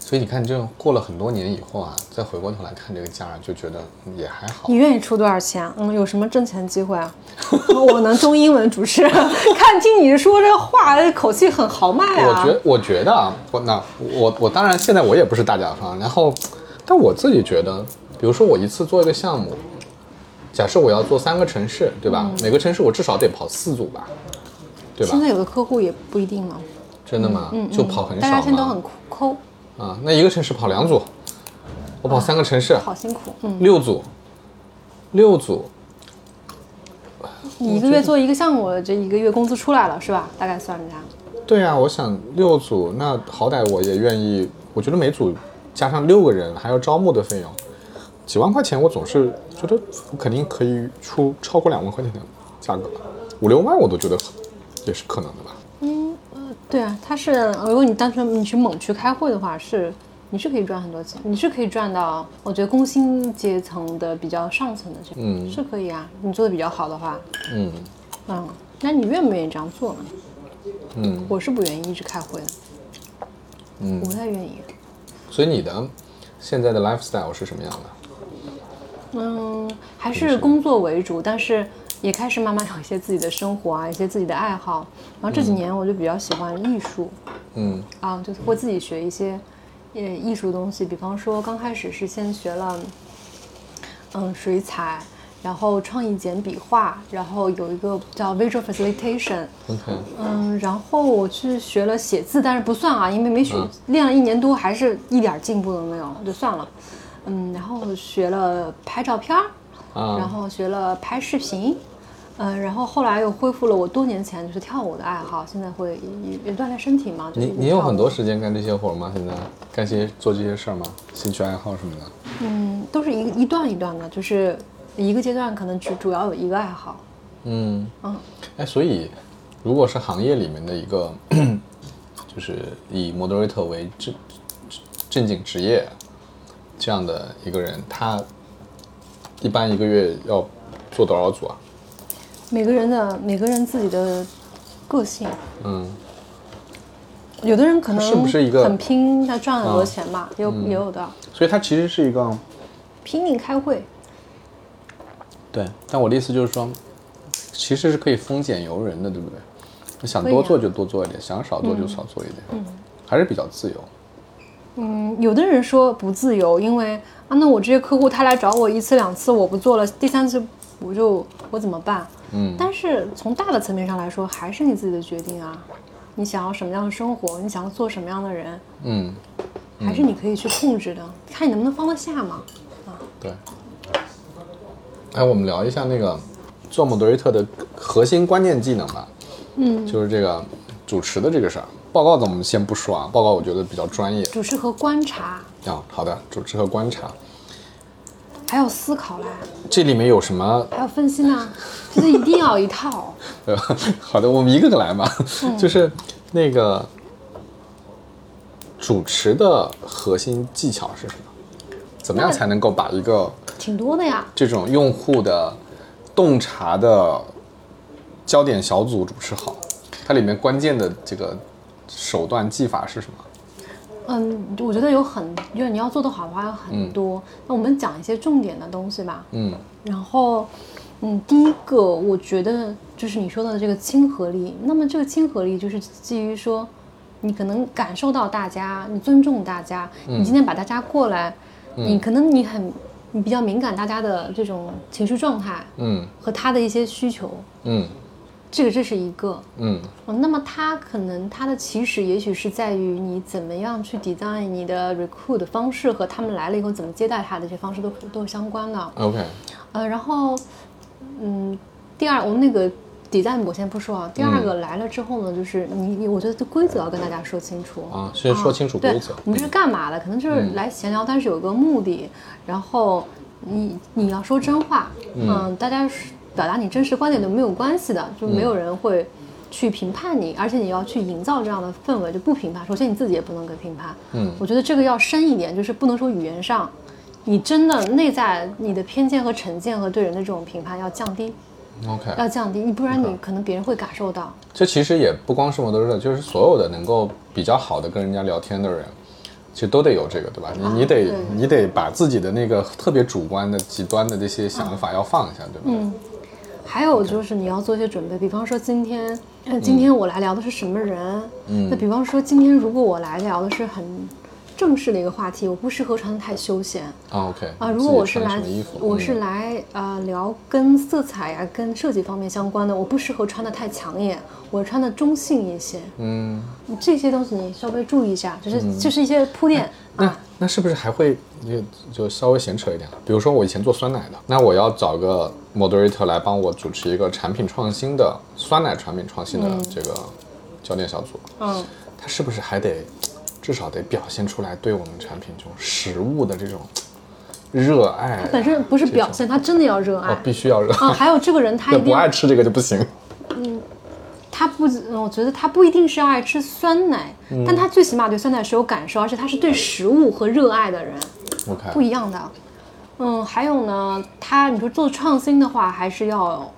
所以你看，这过了很多年以后啊，再回过头来看这个价，就觉得也还好。你愿意出多少钱？嗯，有什么挣钱机会啊？我能中英文主持，看听你说这话，口气很豪迈啊。我觉，我觉得啊，我那我我当然现在我也不是大甲方，然后，但我自己觉得，比如说我一次做一个项目。假设我要做三个城市，对吧？每个城市我至少得跑四组吧，对吧？现在有的客户也不一定嘛。真的吗？嗯，就跑很少。大家现在都很抠。啊，那一个城市跑两组，我跑三个城市，好辛苦。嗯，六组，六组。你一个月做一个项目，这一个月工资出来了是吧？大概算一下。对啊，我想六组，那好歹我也愿意。我觉得每组加上六个人，还要招募的费用。几万块钱，我总是觉得我肯定可以出超过两万块钱的价格，五六万我都觉得也是可能的吧。嗯呃，对啊，他是如果你单纯你去猛去开会的话，是你是可以赚很多钱，你是可以赚到，我觉得工薪阶层的比较上层的这嗯是可以啊，你做的比较好的话，嗯嗯，那你愿不愿意这样做呢？嗯，我是不愿意一直开会的，嗯，不太愿意。所以你的现在的 lifestyle 是什么样的？嗯，还是工作为主，但是也开始慢慢有一些自己的生活啊，一些自己的爱好。然后这几年我就比较喜欢艺术，嗯。啊，就是会自己学一些呃艺术东西，比方说刚开始是先学了嗯水彩，然后创意简笔画，然后有一个叫 visual facilitation，，OK，嗯，然后我去学了写字，但是不算啊，因为没学，练了一年多，还是一点进步都没有，就算了。嗯，然后学了拍照片儿，啊然后学了拍视频，嗯，然后后来又恢复了我多年前就是跳舞的爱好，现在会也也锻炼身体嘛。就是你你有很多时间干这些活吗？现在干些做这些事儿吗？兴趣爱好什么的？嗯，都是一一段一段的，就是一个阶段可能只主要有一个爱好。嗯嗯，哎，所以如果是行业里面的一个，就是以 moderator 为正正经职业这样的一个人，他一般一个月要做多少组啊？每个人的每个人自己的个性，嗯有的人可能是不是一个很拼，他赚很多啊钱嘛，也有也有的所以他其实是一个拼命开会。对，但我的意思就是说，其实是可以丰俭由人的，对不对？你想多做就多做一点，想少做就少做一点，嗯，还是比较自由。嗯，有的人说不自由，因为啊，那我这些客户他来找我一次两次我不做了，第三次我就我怎么办？嗯，但是从大的层面上来说，还是你自己的决定啊。你想要什么样的生活，你想要做什么样的人，嗯，还是你可以去控制的，看你能不能放得下嘛。啊对。哎，我们聊一下那个做 moderator 的核心关键技能吧。嗯，就是这个主持的这个事儿。报告咱们先不说啊，报告我觉得比较专业。主持和观察，啊，好的，主持和观察，还有思考啦，这里面有什么？还有分析呢，就是一定要一套。呃，好的，我们一个个来吧。就是那个主持的核心技巧是什么？怎么样才能够把一个挺多的呀，这种用户的洞察的焦点小组主持好？它里面关键的这个手段技法是什么？嗯，我觉得有很，就是你要做的好的话有很多。那我们讲一些重点的东西吧。嗯然后，嗯，第一个我觉得就是你说的这个亲和力。那么这个亲和力就是基于说，你可能感受到大家，你尊重大家，你今天把大家过来，你可能你很你比较敏感大家的这种情绪状态嗯和他的一些需求，嗯这个这是一个。嗯哦，那么它可能它的起始也许是在于你怎么样去 design 你的 recruit 的方式和他们来了以后怎么接待他的这些方式都都是相关的。，OK，呃，然后，嗯，第二我们那个 design 我先不说啊，第二个来了之后呢，就是你你我觉得这规则要跟大家说清楚啊，先说清楚规对则。我们是干嘛的？可能就是来闲聊，但是有个目的。然后你你要说真话，嗯，大家是表达你真实观点都没有关系的，就没有人会去评判你，而且你要去营造这样的氛围，就不评判。首先你自己也不能给评判，嗯，我觉得这个要深一点，就是不能说语言上，你真的内在你的偏见和成见和对人的这种评判要降低，OK，要降低，你不然你可能别人会感受到。这其实也不光是摩托车，就是所有的能够比较好的跟人家聊天的人，其实都得有这个，对吧？你你得对你得把自己的那个特别主观的、极端的这些想法要放一下，对不对？还有就是你要做一些准备，比方说今天，那今天我来聊的是什么人？嗯那比方说今天如果我来聊的是很正式的一个话题，我不适合穿的太休闲啊，OK 啊。如果我是来我是嗯来呃聊跟色彩呀、跟设计方面相关的，我不适合穿的太抢眼，我穿的中性一些。嗯，这些东西你稍微注意一下，就是就是一些铺垫。那那是不是还会就就稍微闲扯一点？比如说我以前做酸奶的，那我要找个 moderator 来帮我主持一个产品创新的酸奶产品创新的这个焦点小组，嗯，他是不是还得至少得表现出来对我们产品这种食物的这种热爱？本身不是表现，他真的要热爱哦，。必须要热啊，爱，还有这个人他一定 要不爱吃这个就不行。嗯他不，嗯我觉得他不一定是要爱吃酸奶，嗯但他最起码对酸奶是有感受，而且他是对食物和热爱的人，不 OK，一样的。嗯，还有呢，他你说做创新的话，还是要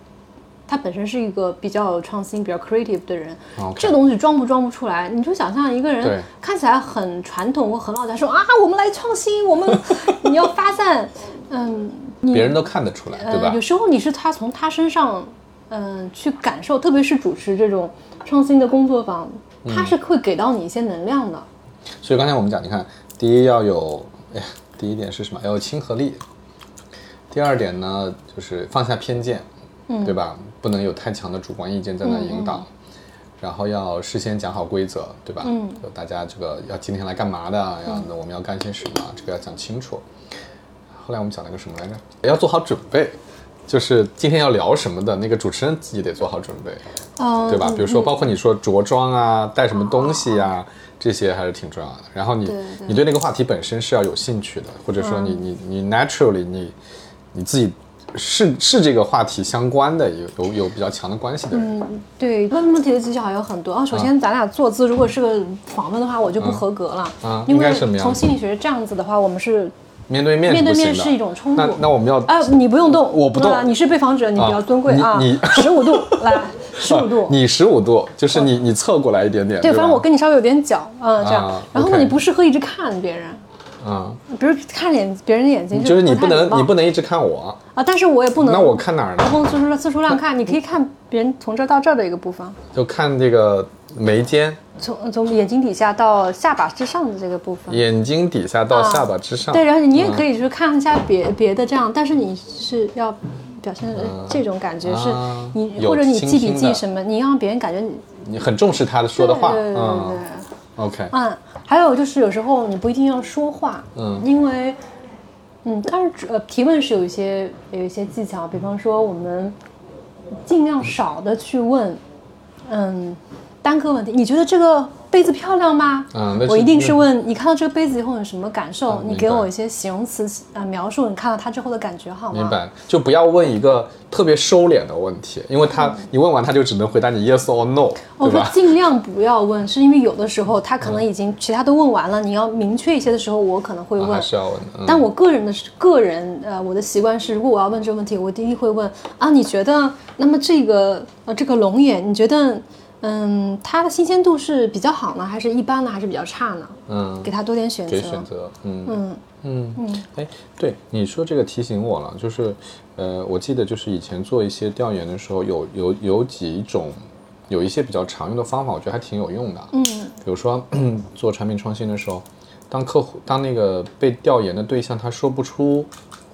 他本身是一个比较有创新、比较 creative 的人这东西装不装不出来，你就想象一个人看起来很传统或很老家，说啊，我们来创新，我们 你要发散，嗯，别人都看得出来，对吧呃？有？时候你是他从他身上，嗯、去感受，特别是主持这种创新的工作坊，他是会给到你一些能量的。所以刚才我们讲，你看，第一要有，哎呀，第一点是什么？要有亲和力。第二点呢，就是放下偏见，嗯，对吧？不能有太强的主观意见在那引导。然后要事先讲好规则，对吧？嗯，就大家这个要今天来干嘛的，要那我们要干些什么，这个要讲清楚。后来我们讲了个什么来着？要做好准备，就是今天要聊什么的那个主持人自己得做好准备。嗯，对吧？比如说，包括你说着装啊，带什么东西啊，这些还是挺重要的。然后你你对那个话题本身是要有兴趣的，或者说你你你 naturally 你你自己是是这个话题相关的，有有有比较强的关系的人。对，问问题的技巧还有很多啊。首先，咱俩坐姿如果是个访问的话，我就不合格了，啊因为从心理学这样子的话，我们是面对面面对面是一种冲突。那那我们要啊，你不用动，我不动啊你是被访者，你比较尊贵啊。你你十五度 来，十五度。你十五度，就是你你侧过来一点点，对，反正我跟你稍微有点角，嗯，这样啊。然后呢，你不适合一直看别人，嗯，比如看眼别人的眼睛，就是你不能你不能一直看我，啊，但是我也不能。那我看哪儿呢？不能四处四处乱看，你可以看别人从这儿到这儿的一个部分，就看这个眉间、从从眼睛底下到下巴之上的这个部分。眼睛底下到下巴之上。对，然后你也嗯可以就是看一下别别的这样，但是你是要表现的这种感觉，是你或者你记笔记什么，你让别人感觉你你很重视他的说的话，对对对对嗯对。，OK，嗯，还有就是有时候你不一定要说话，嗯。因为，嗯，当然呃提问是有一些有一些技巧，比方说我们尽量少的去问，嗯，单个问题，你觉得这个杯子漂亮吗？嗯我一定是问你看到这个杯子以后有什么感受，嗯你给我一些形容词啊、呃描述你看到它之后的感觉好吗？明白，就不要问一个特别收敛的问题，因为他你问完他就只能回答你 yes or no，我说？尽量不要问，是因为有的时候他可能已经其他都问完了，你要明确一些的时候，我可能会问。啊是要问的。嗯但我个人的个人呃，我的习惯是，如果我要问这个问题，我第一会问啊，你觉得那么这个呃这个龙眼，你觉得嗯它的新鲜度是比较好呢，还是一般呢，还是比较差呢？嗯，给他多点选择。给选择，嗯嗯嗯嗯，哎，对，你说这个提醒我了，就是呃，我记得就是以前做一些调研的时候，有有有几种。有一些比较常用的方法，我觉得还挺有用的。嗯比如说 做产品创新的时候，当客户当那个被调研的对象他说不出，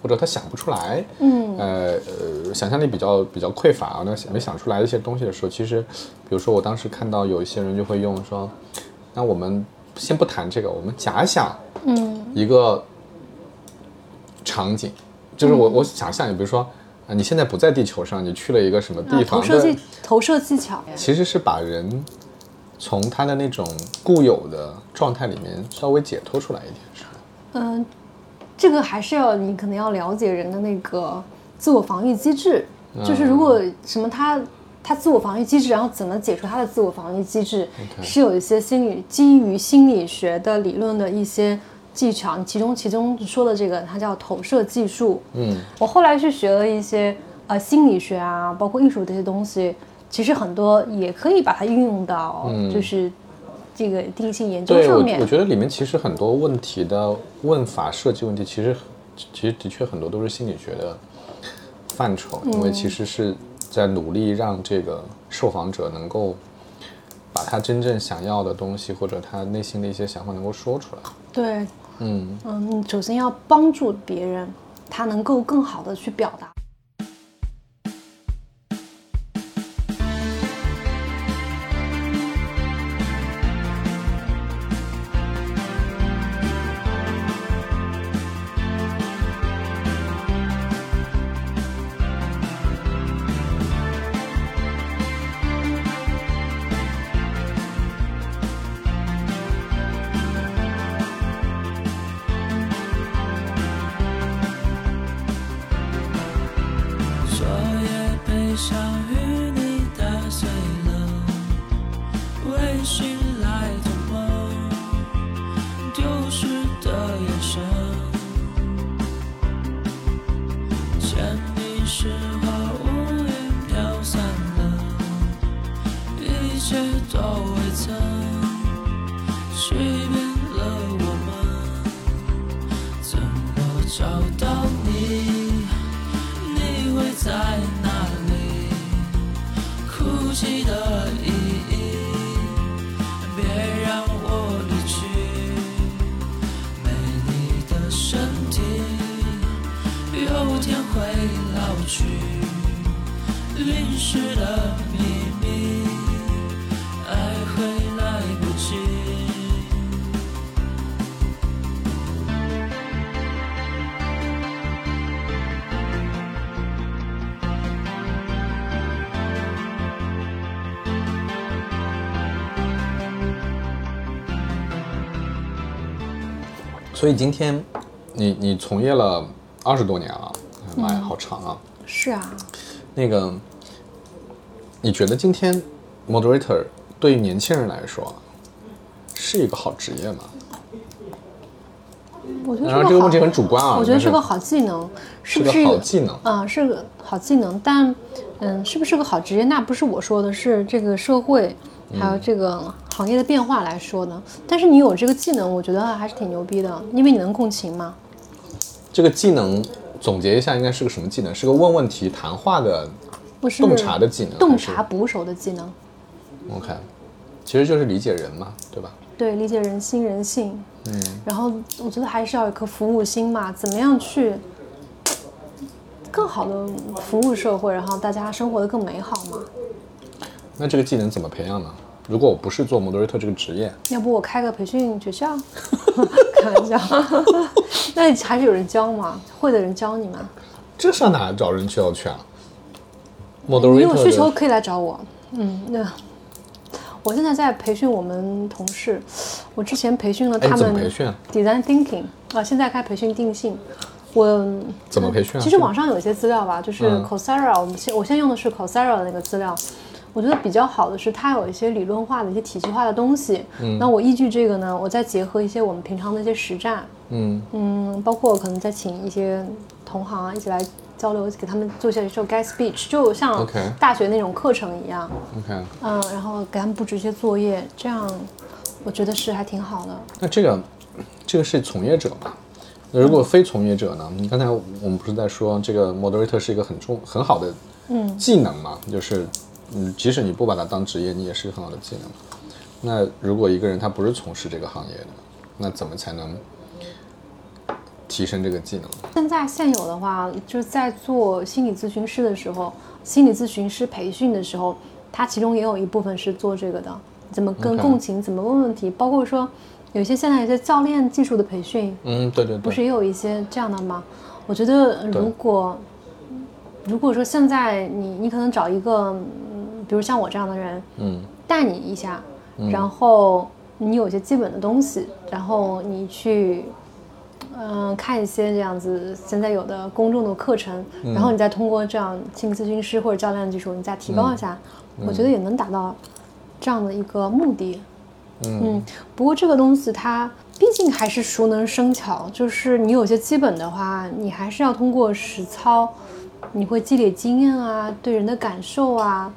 或者他想不出来，嗯呃呃，想象力比较比较匮乏啊，那想没想出来一些东西的时候，其实，比如说我当时看到有一些人就会用说，那我们先不谈这个，我们假想嗯一个场景，就是我我想象，比如说啊，你现在不在地球上，你去了一个什么啊地方？对投射技投射技巧。其实是把人从他的那种固有的状态里面稍微解脱出来一点，是吧？嗯，这个还是要你可能要了解人的那个自我防御机制，就是如果什么他他自我防御机制，然后怎么解除他的自我防御机制是有一些心理基于心理学的理论的一些技巧，其中其中说的这个它叫投射技术。嗯，我后来去学了一些呃心理学啊，包括艺术这些东西，其实很多也可以把它运用到就是这个定义性研究上面。我觉得里面其实很多问题的问法设计问题，其实其实的确很多都是心理学的范畴，因为其实是在努力让这个受访者能够把他真正想要的东西或者他内心的一些想法能够说出来。对，嗯，嗯，首先要帮助别人，他能够更好的去表达。所以今天你你从业了二十多年了，妈呀，好长啊！是啊，那个，你觉得今天 moderator 对于年轻人来说是一个好职业吗？我觉得这个问题很主观啊，我觉得是个好技能，是不是是个好技能啊、是个好技能，但嗯，是不是个好职业，那不是我说的，是这个社会还有这个行业的变化来说呢。但是你有这个技能，我觉得还是挺牛逼的，因为你能共情嘛。这个技能总结一下，应该是个什么技能？是个问问题、谈话的不是洞察的技能，洞察捕手的技能，OK，其实就是理解人嘛，对吧？对，理解人心人性。嗯，然后我觉得还是要有一颗服务心嘛，怎么样去更好的服务社会，然后大家生活的更美好嘛。那这个技能怎么培养呢？如果我不是做 moderator 这个职业，要不我开个培训学校？开玩笑，那还是有人教吗，会的人教你嘛。这上哪找人需要去啊你有需求可以来找我。嗯，那我现在在培训我们同事，我之前培训了哎他们培训啊 design thinking 啊，现在开培训定性。我怎么培训啊？其实网上有一些资料吧，就是嗯 Coursera，、我们现我现在用的是 Coursera 的那个资料。我觉得比较好的是，它有一些理论化的一些体系化的东西。嗯，那我依据这个呢，我再结合一些我们平常的一些实战，嗯嗯，包括可能再请一些同行啊一起来交流，给他们做一些这种 guest speech，就像 OK 大学那种课程一样。，OK，嗯，然后给他们布置一些作业，这样我觉得是还挺好的。那这个这个是从业者吧？那如果非从业者呢？你刚才我们不是在说这个 moderator 是一个很重很好的嗯技能嘛？就是嗯，即使你不把它当职业，你也是很好的技能。那如果一个人他不是从事这个行业的，那怎么才能提升这个技能？现在现有的话，就是在做心理咨询师的时候，心理咨询师培训的时候，他其中也有一部分是做这个的，怎么跟共情，怎么问问题，包括说有些现在有些教练技术的培训，嗯，对对对，不是也有一些这样的吗？我觉得呃如果如果说现在你你可能找一个，嗯，比如像我这样的人，嗯。带你一下，然后你有些基本的东西，然后你去，嗯、看一些这样子现在有的公众的课程，然后你再通过这样心理咨询师或者教练的技术，你再提高一下，我觉得也能达到这样的一个目的。嗯，不过这个东西它毕竟还是熟能生巧，就是你有些基本的话，你还是要通过实操，你会积累经验啊，对人的感受啊，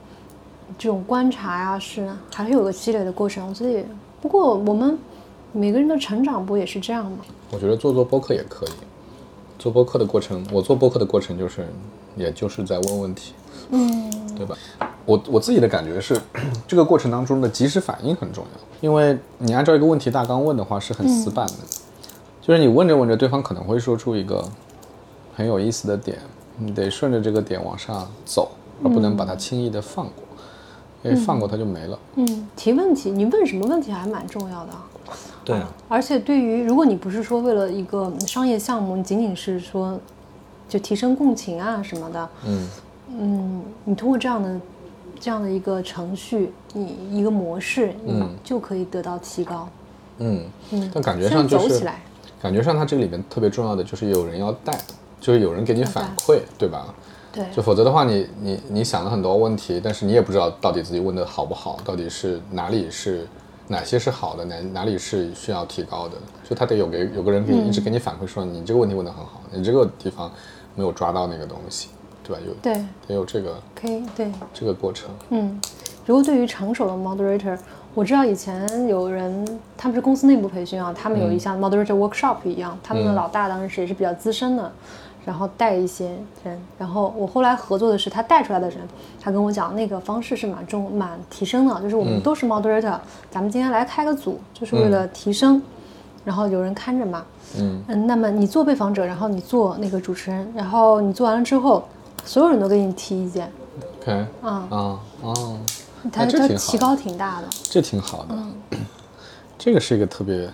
这种观察呀、是还是有个积累的过程。所以，不过我们每个人的成长不也是这样吗？我觉得做做播客也可以。做播客的过程，我做播客的过程就是，也就是在问问题，嗯，对吧？我我自己的感觉是，这个过程当中的及时反应很重要，因为你按照一个问题大纲问的话是很死板的，就是你问着问着，对方可能会说出一个很有意思的点，你得顺着这个点往上走，而不能把它轻易的放过，因为放过它就没了。嗯，提问题，你问什么问题还蛮重要的啊。对啊，而且对于如果你不是说为了一个商业项目，你仅仅是说就提升共情啊什么的，嗯嗯，你通过这样的这样的一个程序，你一个模式，你嗯就可以得到提高。嗯，嗯，但感觉上就是走起来。感觉上它这里面特别重要的就是有人要带，就是有人给你反馈，对吧？对，就否则的话你，你你想了很多问题，但是你也不知道到底自己问的好不好，到底是哪里是哪些是好的，哪哪里是需要提高的，就他得有给有个人给你一直给你反馈说，你这个问题问得很好，你这个地方没有抓到那个东西，对吧？有对，得有这个可以，对，这个过程。嗯，如果对于成熟的 moderator，我知道以前有人，他们是公司内部培训啊，他们有一项 moderator workshop 一样，他们的老大当时也是比较资深的，然后带一些人，然后我后来合作的是他带出来的人，他跟我讲那个方式是蛮重蛮提升的，就是我们都是 moderator，咱们今天来开个组，就是为了提升，然后有人看着嘛，嗯。嗯，那么你做被访者，然后你做那个主持人，然后你做完了之后，所有人都给你提意见，，OK，啊，啊哦，他哎这提高挺大的。这挺好的，这个是一个特别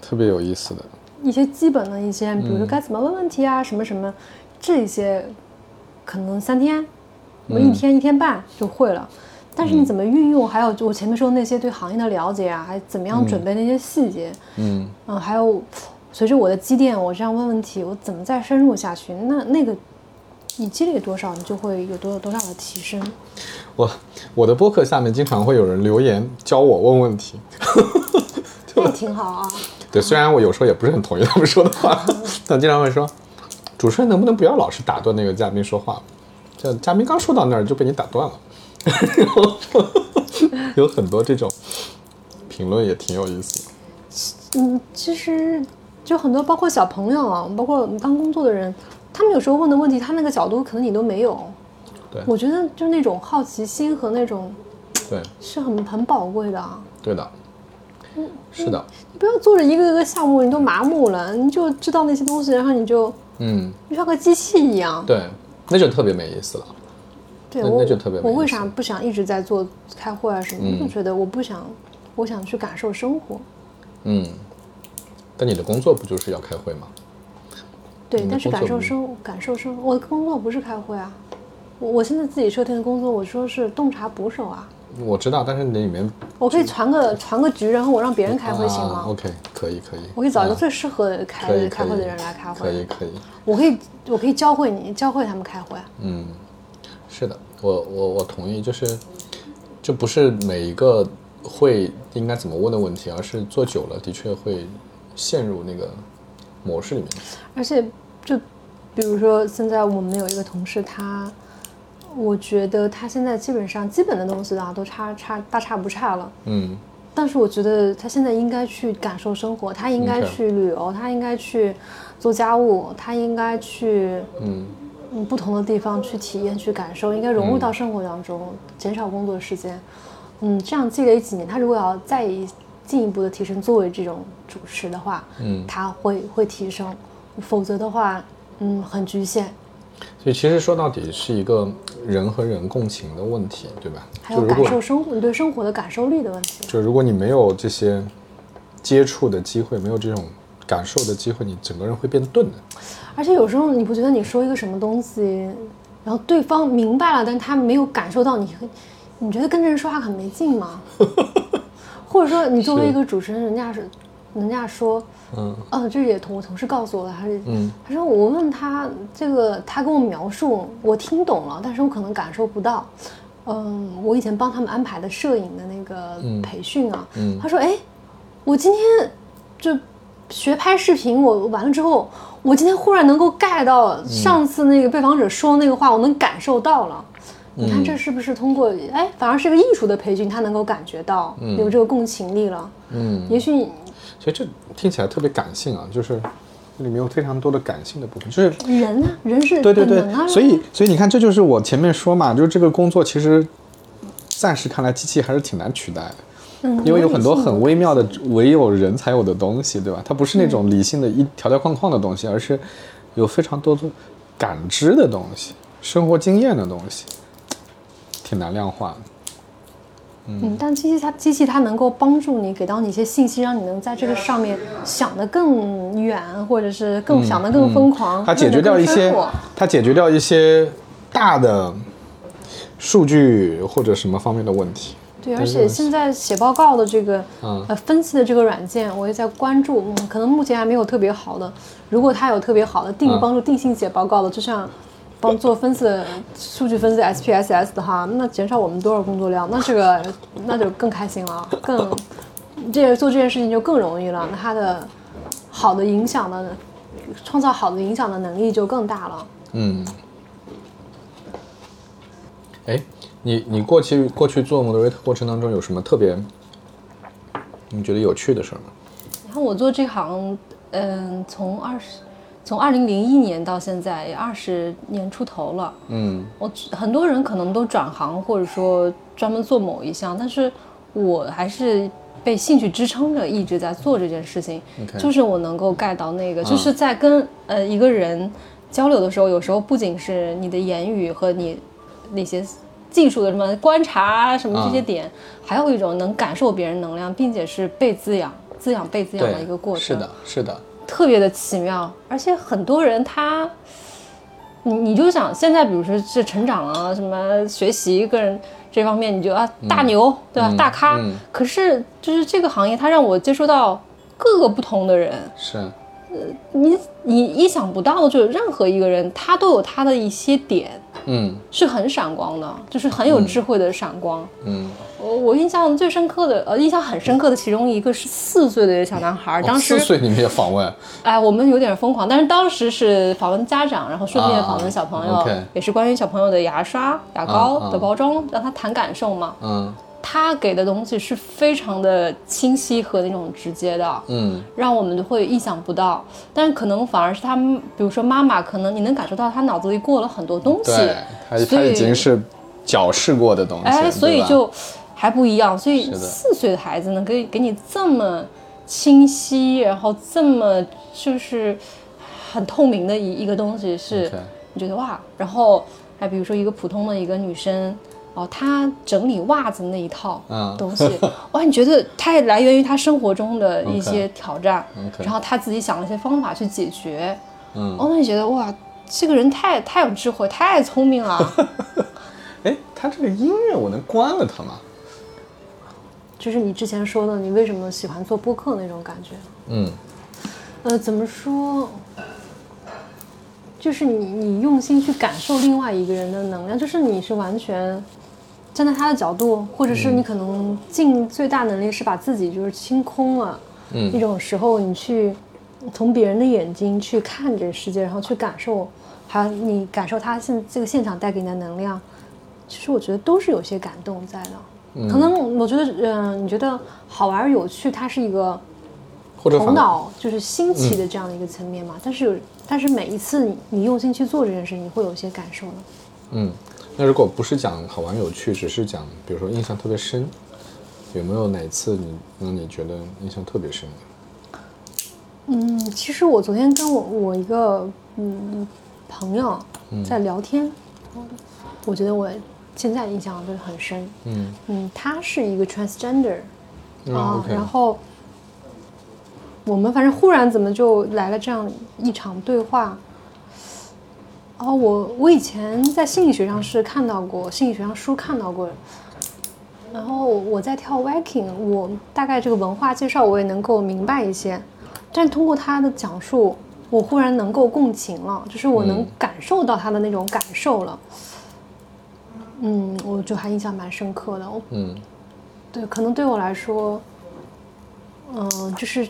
特别有意思的，一些基本的一些，比如嗯说该怎么问问题啊，什么什么，这些可能三天，我们一天一天半就会了。但是你怎么运用，还有就我前面说的那些对行业的了解啊，还怎么样准备那些细节，嗯嗯，还有随着我的积淀，我这样问问题，我怎么再深入下去？那那个你积累多少，你就会有多多少的提升。我我的播客下面经常会有人留言教我问问题，这也挺好啊。对，虽然我有时候也不是很同意他们说的话，但经常会说，主持人能不能不要老是打断那个嘉宾说话？这嘉宾刚说到那儿就被你打断了，有很多这种评论也挺有意思的。嗯，其实就很多，包括小朋友啊，包括当工作的人，他们有时候问的问题，他那个角度可能你都没有。对我觉得就那种好奇心和那种对，是很很宝贵的啊。对的，是的，你不要做着一个个项目，你都麻木了，你就知道那些东西，然后你就嗯，就像个机器一样。对，那就特别没意思了。对我那那就特别没我为啥不想一直在做开会啊什么？我就觉得我不想，我想去感受生活。嗯，但你的工作不就是要开会吗？对，但是感受生感受生，我的工作不是开会啊，我我现在自己设定的工作，我说是洞察捕手啊，我知道，但是你里面我可以传个传个局，然后我让别人开会行啊吗？？OK，可以可以。我可以找一个啊最适合开开会的人来开会。可以可以，我可以我可以教会你，教会他们开会。嗯，是的，我我我同意，就是这不是每一个会应该怎么问的问题，而是做久了的确会陷入那个模式里面。而且就比如说现在我们有一个同事，他我觉得他现在基本上基本的东西啊都差差大差不差了。嗯但是我觉得他现在应该去感受生活，他应该去旅游，他应该去做家务，他应该去嗯嗯不同的地方去体验、去感受，应该融入到生活当中，减少工作时间。嗯，这样积累几年，他如果要再进一步的提升，作为这种主持的话，嗯，他会会提升，否则的话，嗯，很局限。所以其实说到底是一个人和人共情的问题，对吧？还有感受生活，你对生活的感受力的问题。就如果你没有这些接触的机会，没有这种感受的机会，你整个人会变钝的。而且有时候你不觉得你说一个什么东西，然后对方明白了，但他没有感受到你，你觉得跟这人说话很没劲吗？或者说你作为一个主持人，人家是，人家说，嗯。哦，这也同我同事告诉我的，他是，嗯。他说我问他这个，他跟我描述，我听懂了，但是我可能感受不到。嗯，我以前帮他们安排的摄影的那个培训啊，嗯。他说，哎，我今天就学拍视频，我完了之后，我今天忽然能够 get 到上次那个被访者说那个话，我能感受到了。你看这是不是通过哎，反而是个艺术的培训，他能够感觉到有这个共情力了。嗯，也许所以这听起来特别感性啊，就是里面有非常多的感性的部分，就是人啊，人是对对对啊，，所以所以你看，这就是我前面说嘛，就是这个工作其实暂时看来机器还是挺难取代的。嗯因为有很多很微妙的，唯有人才有的东西，对吧？它不是那嗯种理性的一条条框框的东西，而是有非常多的感知的东西、生活经验的东西，挺难量化的。嗯，但机器它机器它能够帮助你，给到你一些信息，让你能在这个上面想得更远，或者是更、想得更疯狂。嗯它解决掉一些它解决掉一些大的数据或者什么方面的问题。对，而且现在写报告的这个、嗯呃分析的这个软件，我也在关注，嗯，可能目前还没有特别好的。如果它有特别好的定嗯帮助定性写报告的，就像帮做分析数据分析 SPSS 的话，那减少我们多少工作量？那这个那就更开心了，更这个做这件事情就更容易了。那它的好的影响的创造好的影响的能力就更大了。嗯，哎，你你过去过去做 moderator 过程当中有什么特别你觉得有趣的事儿吗？然后我做这行，嗯，从二十，从二零零一年到现在也二十年出头了。嗯我很多人可能都转行，或者说专门做某一项，但是我还是被兴趣支撑着，一直在做这件事情。就是我能够 get 到那个，就是在跟呃一个人交流的时候，有时候不仅是你的言语和你那些技术的什么观察啊什么这些点，还有一种能感受别人能量，并且是被滋养、滋养、被滋养的一个过程。是的，是的，特别的奇妙，而且很多人他，你你就想现在，比如说是成长啊，什么学习个人这方面，你就啊大牛、对吧、嗯大咖、嗯。可是就是这个行业，它让我接触到各个不同的人，是。呃你你意想不到，就是任何一个人他都有他的一些点嗯。是很闪光的，就是很有智慧的闪光。嗯，我我印象最深刻的，呃，印象很深刻的其中一个是四岁的一个小男孩，当时哦四岁你们也访问，哎，我们有点疯狂，但是当时是访问家长，然后顺便访问小朋友，啊也是关于小朋友的牙刷、牙膏的包装，让他谈感受嘛。嗯他给的东西是非常的清晰和那种直接的，嗯让我们就会意想不到。但是可能反而是他们，比如说妈妈，可能你能感受到他脑子里过了很多东西，对，他他已经是矫饰过的东西，哎，所以就还不一样。所以四岁的孩子能给给你这么清晰，然后这么就是很透明的一一个东西，是你觉得哇？然后还比如说一个普通的一个女生。哦，她整理袜子那一套嗯东西，哇，你觉得他也来源于他生活中的一些挑战然后他自己想了一些方法去解决，嗯，哦，那你觉得哇，这个人太太有智慧，太聪明了。哎，他这个音乐我能关了他吗？就是你之前说的，你为什么喜欢做播客那种感觉？嗯呃，怎么说？就是你你用心去感受另外一个人的能量，就是你是完全站在他的角度，或者是你可能尽最大能力是把自己就是清空了。嗯那种时候，你去从别人的眼睛去看这个世界，然后去感受，还有你感受他现这个现场带给你的能量，其实我觉得都是有些感动在的。可能我觉得，嗯、你觉得好玩有趣，它是一个头脑就是新奇的这样的一个层面嘛。但是有，但是每一次你你用心去做这件事，你会有一些感受的。嗯，那如果不是讲好玩有趣，只是讲比如说印象特别深，有没有哪次你让你觉得印象特别深的？嗯，其实我昨天跟我我一个嗯朋友在聊天，我觉得我现在印象就是很深。嗯嗯，他是一个 transgender 嗯啊然后我们反正忽然怎么就来了这样一场对话。哦，我我以前在心理学上是看到过，心理学上书看到过。然后我在跳 Viking，我大概这个文化介绍我也能够明白一些，但通过他的讲述，我忽然能够共情了，就是我能嗯感受到他的那种感受了。嗯，我就还印象蛮深刻的。我嗯对，可能对我来说，嗯、就是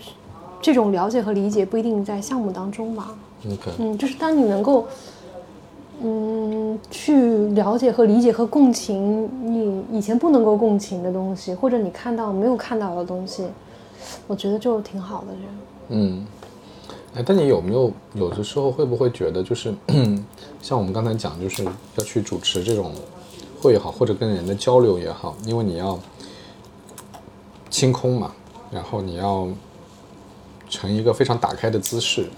这种了解和理解不一定在项目当中吧。，OK，嗯，就是当你能够，嗯，去了解和理解和共情你以前不能够共情的东西，或者你看到没有看到的东西，我觉得就挺好的。这样。嗯，哎，但你有没有有的时候会不会觉得，就是 像我们刚才讲，就是要去主持这种会也好，或者跟人的交流也好，因为你要清空嘛，然后你要呈一个非常打开的姿势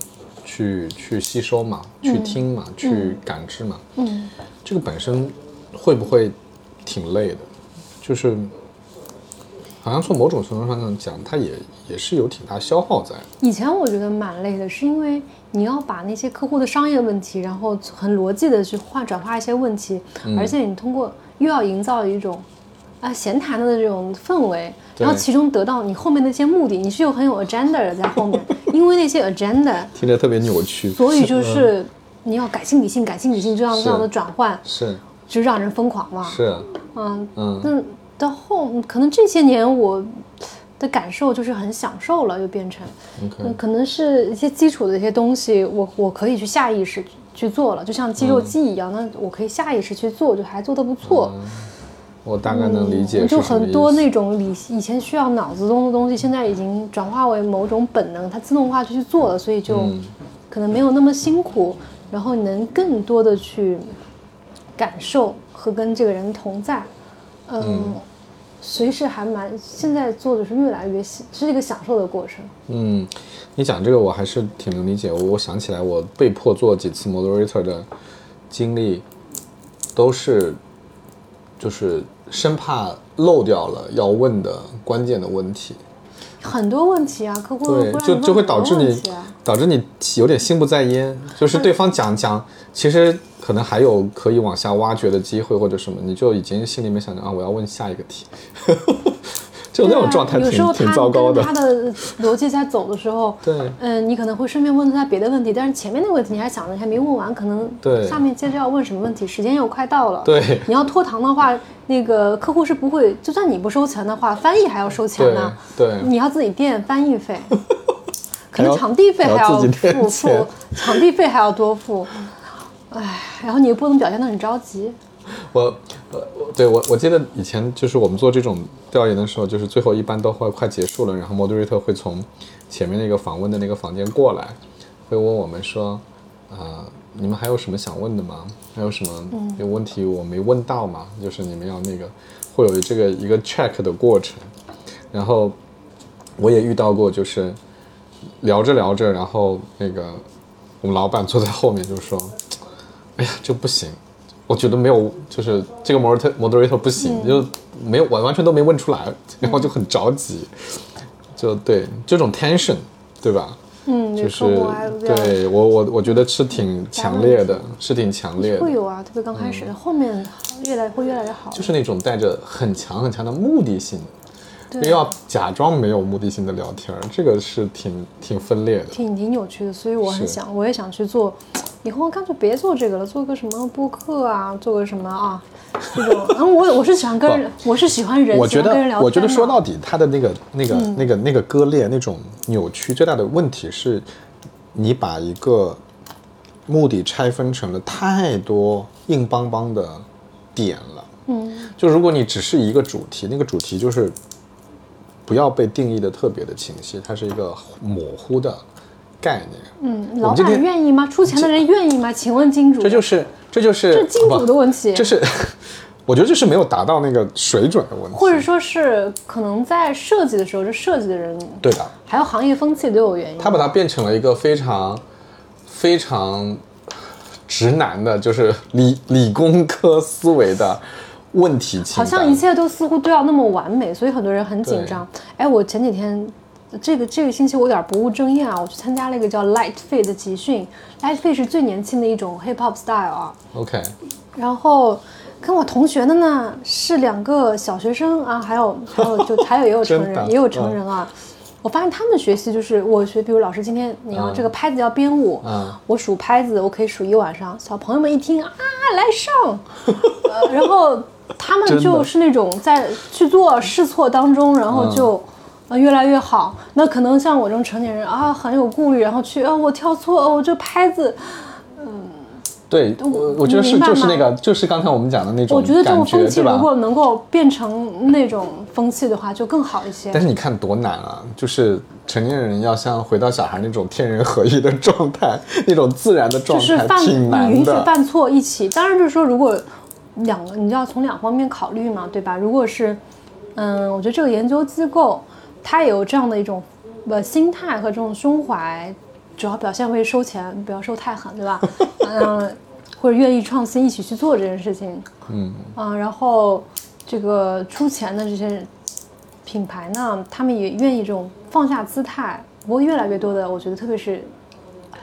去去吸收嘛，去听嘛，去感知嘛，嗯，这个本身会不会挺累的？就是好像从某种程度上讲，它也也是有挺大消耗在。以前我觉得蛮累的，是因为你要把那些客户的商业问题，然后很逻辑的去换转化一些问题，嗯。而且你通过又要营造一种啊闲谈的这种氛围，然后其中得到你后面的一些目的，你是有很有 agenda 的在后面，因为那些 agenda，听着特别扭曲。所以就是你要感性理性，感性理性这样这样的转换，是。就让人疯狂嘛。是，嗯，嗯。那到后可能这些年我的感受就是很享受了，又变成，可能是一些基础的一些东西，我我可以去下意识去做了，就像肌肉记忆一样，那我可以下意识去做，就还做得不错。我大概能理解是就很多那种理以前需要脑子中的东西，现在已经转化为某种本能，它自动化就去做了，所以就嗯可能没有那么辛苦，然后你能更多的去感受和跟这个人同在，嗯，随时还蛮现在做的是越来越喜，是一个享受的过程。嗯，你讲这个我还是挺能理解。我我想起来，我被迫做几次 moderator 的经历，都是就是生怕漏掉了要问的关键的问题，很多问题啊，客户对，就就会导致你导致你有点心不在焉，就是对方讲讲，其实可能还有可以往下挖掘的机会或者什么，你就已经心里面想着啊，我要问下一个题，就那种状态有时候他糟糕的跟他。的逻辑在走的时候，对嗯，你可能会顺便问他别的问题，但是前面那个问题你还想着你还没问完，可能对下面接着要问什么问题，时间又快到了。对你要拖堂的话，那个客户是不会，就算你不收钱的话，翻译还要收钱呢。对对你要自己垫翻译费，可能场地费还还要付付，场地费还要多付。唉，然后你又不能表现的很着急。我呃，我对我我记得以前就是我们做这种调研的时候，就是最后一般都会快结束了，然后 moderator 会从前面那个访问的那个房间过来，会问我们说，呃，你们还有什么想问的吗？还有什么有问题我没问到吗？就是你们要那个会有这个一个 check 的过程，然后我也遇到过，就是聊着聊着，然后那个我们老板坐在后面就说，哎呀，这不行。我觉得没有，就是这个 moderator moderator 不行，就没有完完全都没问出来，然后就很着急，就对这种 tension，对吧？嗯，就是对我我我觉得是挺强烈的，是挺强烈的。会，有啊，特别刚开始，后面越来会越来越好。就是那种带着很强很强的目的性，对又要假装没有目的性的聊天儿，这个是挺挺分裂的。挺挺扭曲的，所以我很想，我也想去做。以后干脆别做这个了，做个什么播客啊，做个什么啊，这种。嗯，我我是喜欢跟人，我是喜欢人，我觉得，跟人聊天嗯我觉得说到底，他的那个、那个、那个、那个割裂、那种扭曲，最大的问题是，你把一个目的拆分成了太多硬邦邦的点了。嗯，就如果你只是一个主题，那个主题就是不要被定义的特别的清晰，它是一个模糊的概念。嗯，老板愿意吗？出钱的人愿意吗？请问金主，这就是这就是这金主的问题这是 我觉得这是没有达到那个水准的问题，或者说是可能在设计的时候，这设计的人对的。还有行业风气都有原因。他把它变成了一个非常非常直男的，就是理理工科思维的问题清单。好像一切都似乎都要那么完美，所以很多人很紧张。哎，我前几天这个这个星期我有点不务正业啊，我去参加了一个叫 Light Fit 的集训。Light Fit 是最年轻的一种 Hip Hop style 啊，OK，然后跟我同学的呢是两个小学生啊，还有还有就还有也有成人 也有成人啊。我发现他们学习就是我学，比如老师今天你要这个拍子要编舞，嗯我数拍子我可以数一晚上。小朋友们一听啊，来上，呃，然后他们就是那种在去做试错当中，然后就。呃，越来越好。那可能像我这种成年人啊，很有顾虑，然后去啊，我跳错，哦，我这拍子，嗯对我我觉得是就是那个就是刚才我们讲的那种我觉得这种风气如果能够变成那种风气的话，就更好一些但。是你看多难啊！就是成年人要像回到小孩那种天人合一的状态，那种自然的状态，就是犯，挺你允许。犯错一起。当然就是说，如果两个，你就要从两方面考虑嘛，对吧？如果是，嗯，我觉得这个研究机构它也有这样的一种呃心态和这种胸怀，主要表现为收钱，不要收太狠，对吧？嗯，或者愿意创新，一起去做这件事情。嗯，啊，然后这个出钱的这些品牌呢，他们也愿意这种放下姿态，不过越来越多的，我觉得特别是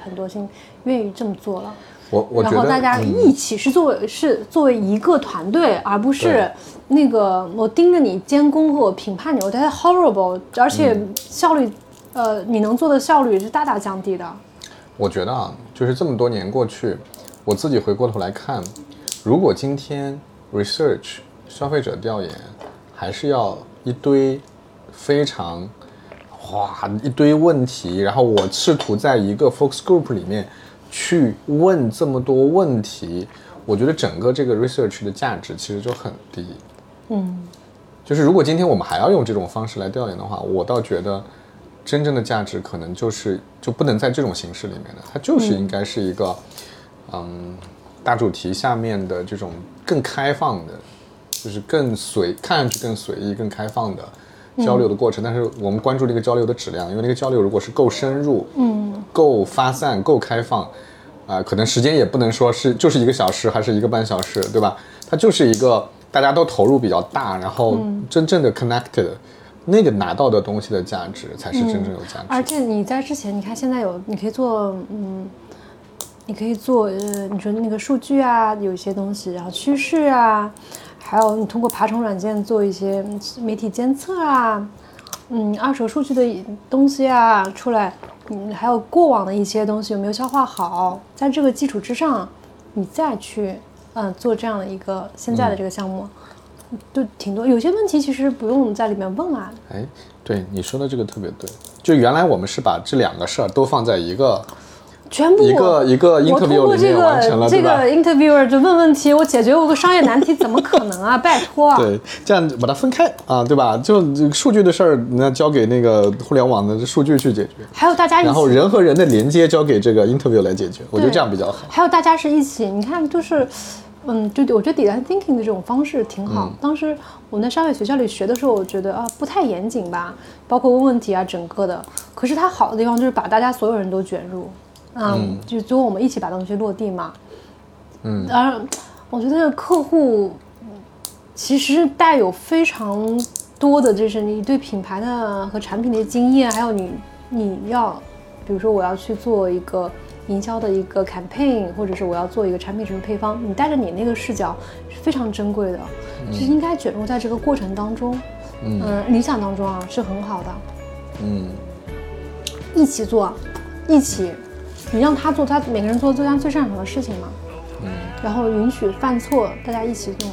很多新愿意这么做了。我我觉得然后大家嗯。一起是作为、是作为一个团队，而不是那个我盯着你监工和我评判你，我觉得 horrible，而且嗯。效率，呃，你能做的效率是大大降低的。我觉得啊，就是这么多年过去，我自己回过头来看，如果今天 research 消费者调研还是要一堆非常哇一堆问题，然后我试图在一个 focus group 里面去问这么多问题，我觉得整个这个 research 的价值其实就很低。嗯，就是如果今天我们还要用这种方式来调研的话，我倒觉得真正的价值可能就是就不能在这种形式里面的，它就是应该是一个嗯大主题下面的这种更开放的，就是更随看上去更随意、更开放的交流的过程。但是我们关注这个交流的质量，因为那个交流如果是够深入、嗯，够发散、够开放。啊，可能时间也不能说是就是一个小时还是一个半小时，对吧？它就是一个大家都投入比较大，然后真正的 connected，那个拿到的东西的价值才是真正有价值。而且你在之前，你看现在有，你可以做，嗯，你可以做，呃，你说那个数据啊，有一些东西，然后趋势啊，还有你通过爬虫软件做一些媒体监测啊，嗯，二手数据的东西啊出来。嗯，还有过往的一些东西有没有消化好？在这个基础之上，你再去嗯做这样的一个现在的这个项目，就挺多。有些问题其实不用在里面问啊。哎，对你说的这个特别对，就原来我们是把这两个事儿都放在一个。全部一个一个 interview 里面完成了，这个 interviewer 就问问题，我解决我个商业难题，怎么可能啊？拜托。对，这样把它分开啊，对吧？就数据的事儿，那交给那个互联网的数据去解决。还有大家，然后人和人的连接交给这个 interview 来解决，我觉得这样比较好。还有大家是一起，你看，就是，嗯，就我觉得 design thinking 的这种方式挺好。当时我在商业学校里学的时候，我觉得啊不太严谨吧，包括问问题啊，整个的。可是它好的地方就是把大家所有人都卷入。嗯，就最后我们一起把东西落地嘛。嗯，而我觉得客户其实带有非常多的，就是你对品牌的和产品的经验，还有你你要，比如说我要去做一个营销的一个 campaign，或者是我要做一个产品什么配方，你带着你那个视角是非常珍贵的，是应该卷入在这个过程当中。嗯，理想当中啊是很好的。嗯，一起做，一起。你让他做他每个人做最他最擅长的事情嘛，嗯，然后允许犯错，大家一起做。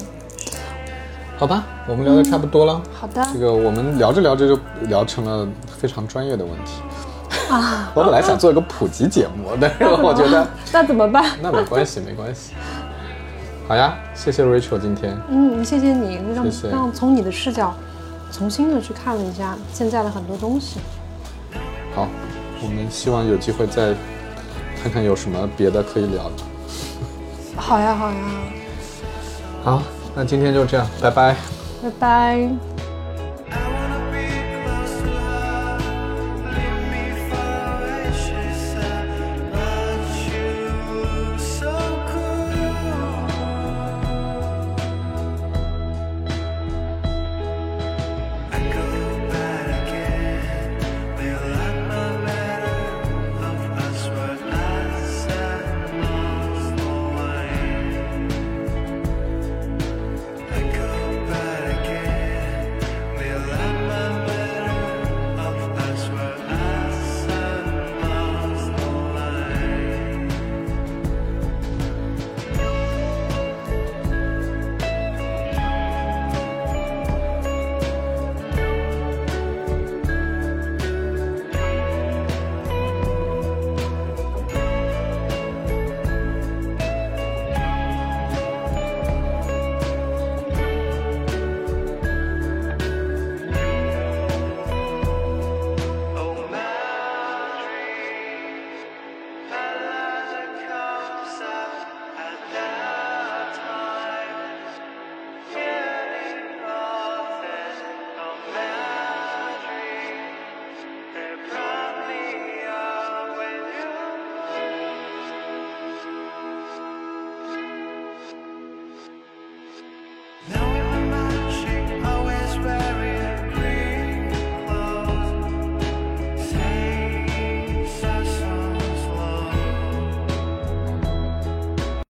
好吧，我们聊的差不多了。好的。这个我们聊着聊着就聊成了非常专业的问题啊。我本来想做一个普及节目，但 是我觉得 那怎么办？那没关系，没关系。好呀，谢谢 Rachel 今天。嗯，谢谢你，让让从你的视角重新的去看了一下现在的很多东西。好，我们希望有机会再。看看有什么别的可以聊的。好呀，好呀。好，那今天就这样，拜拜。拜拜。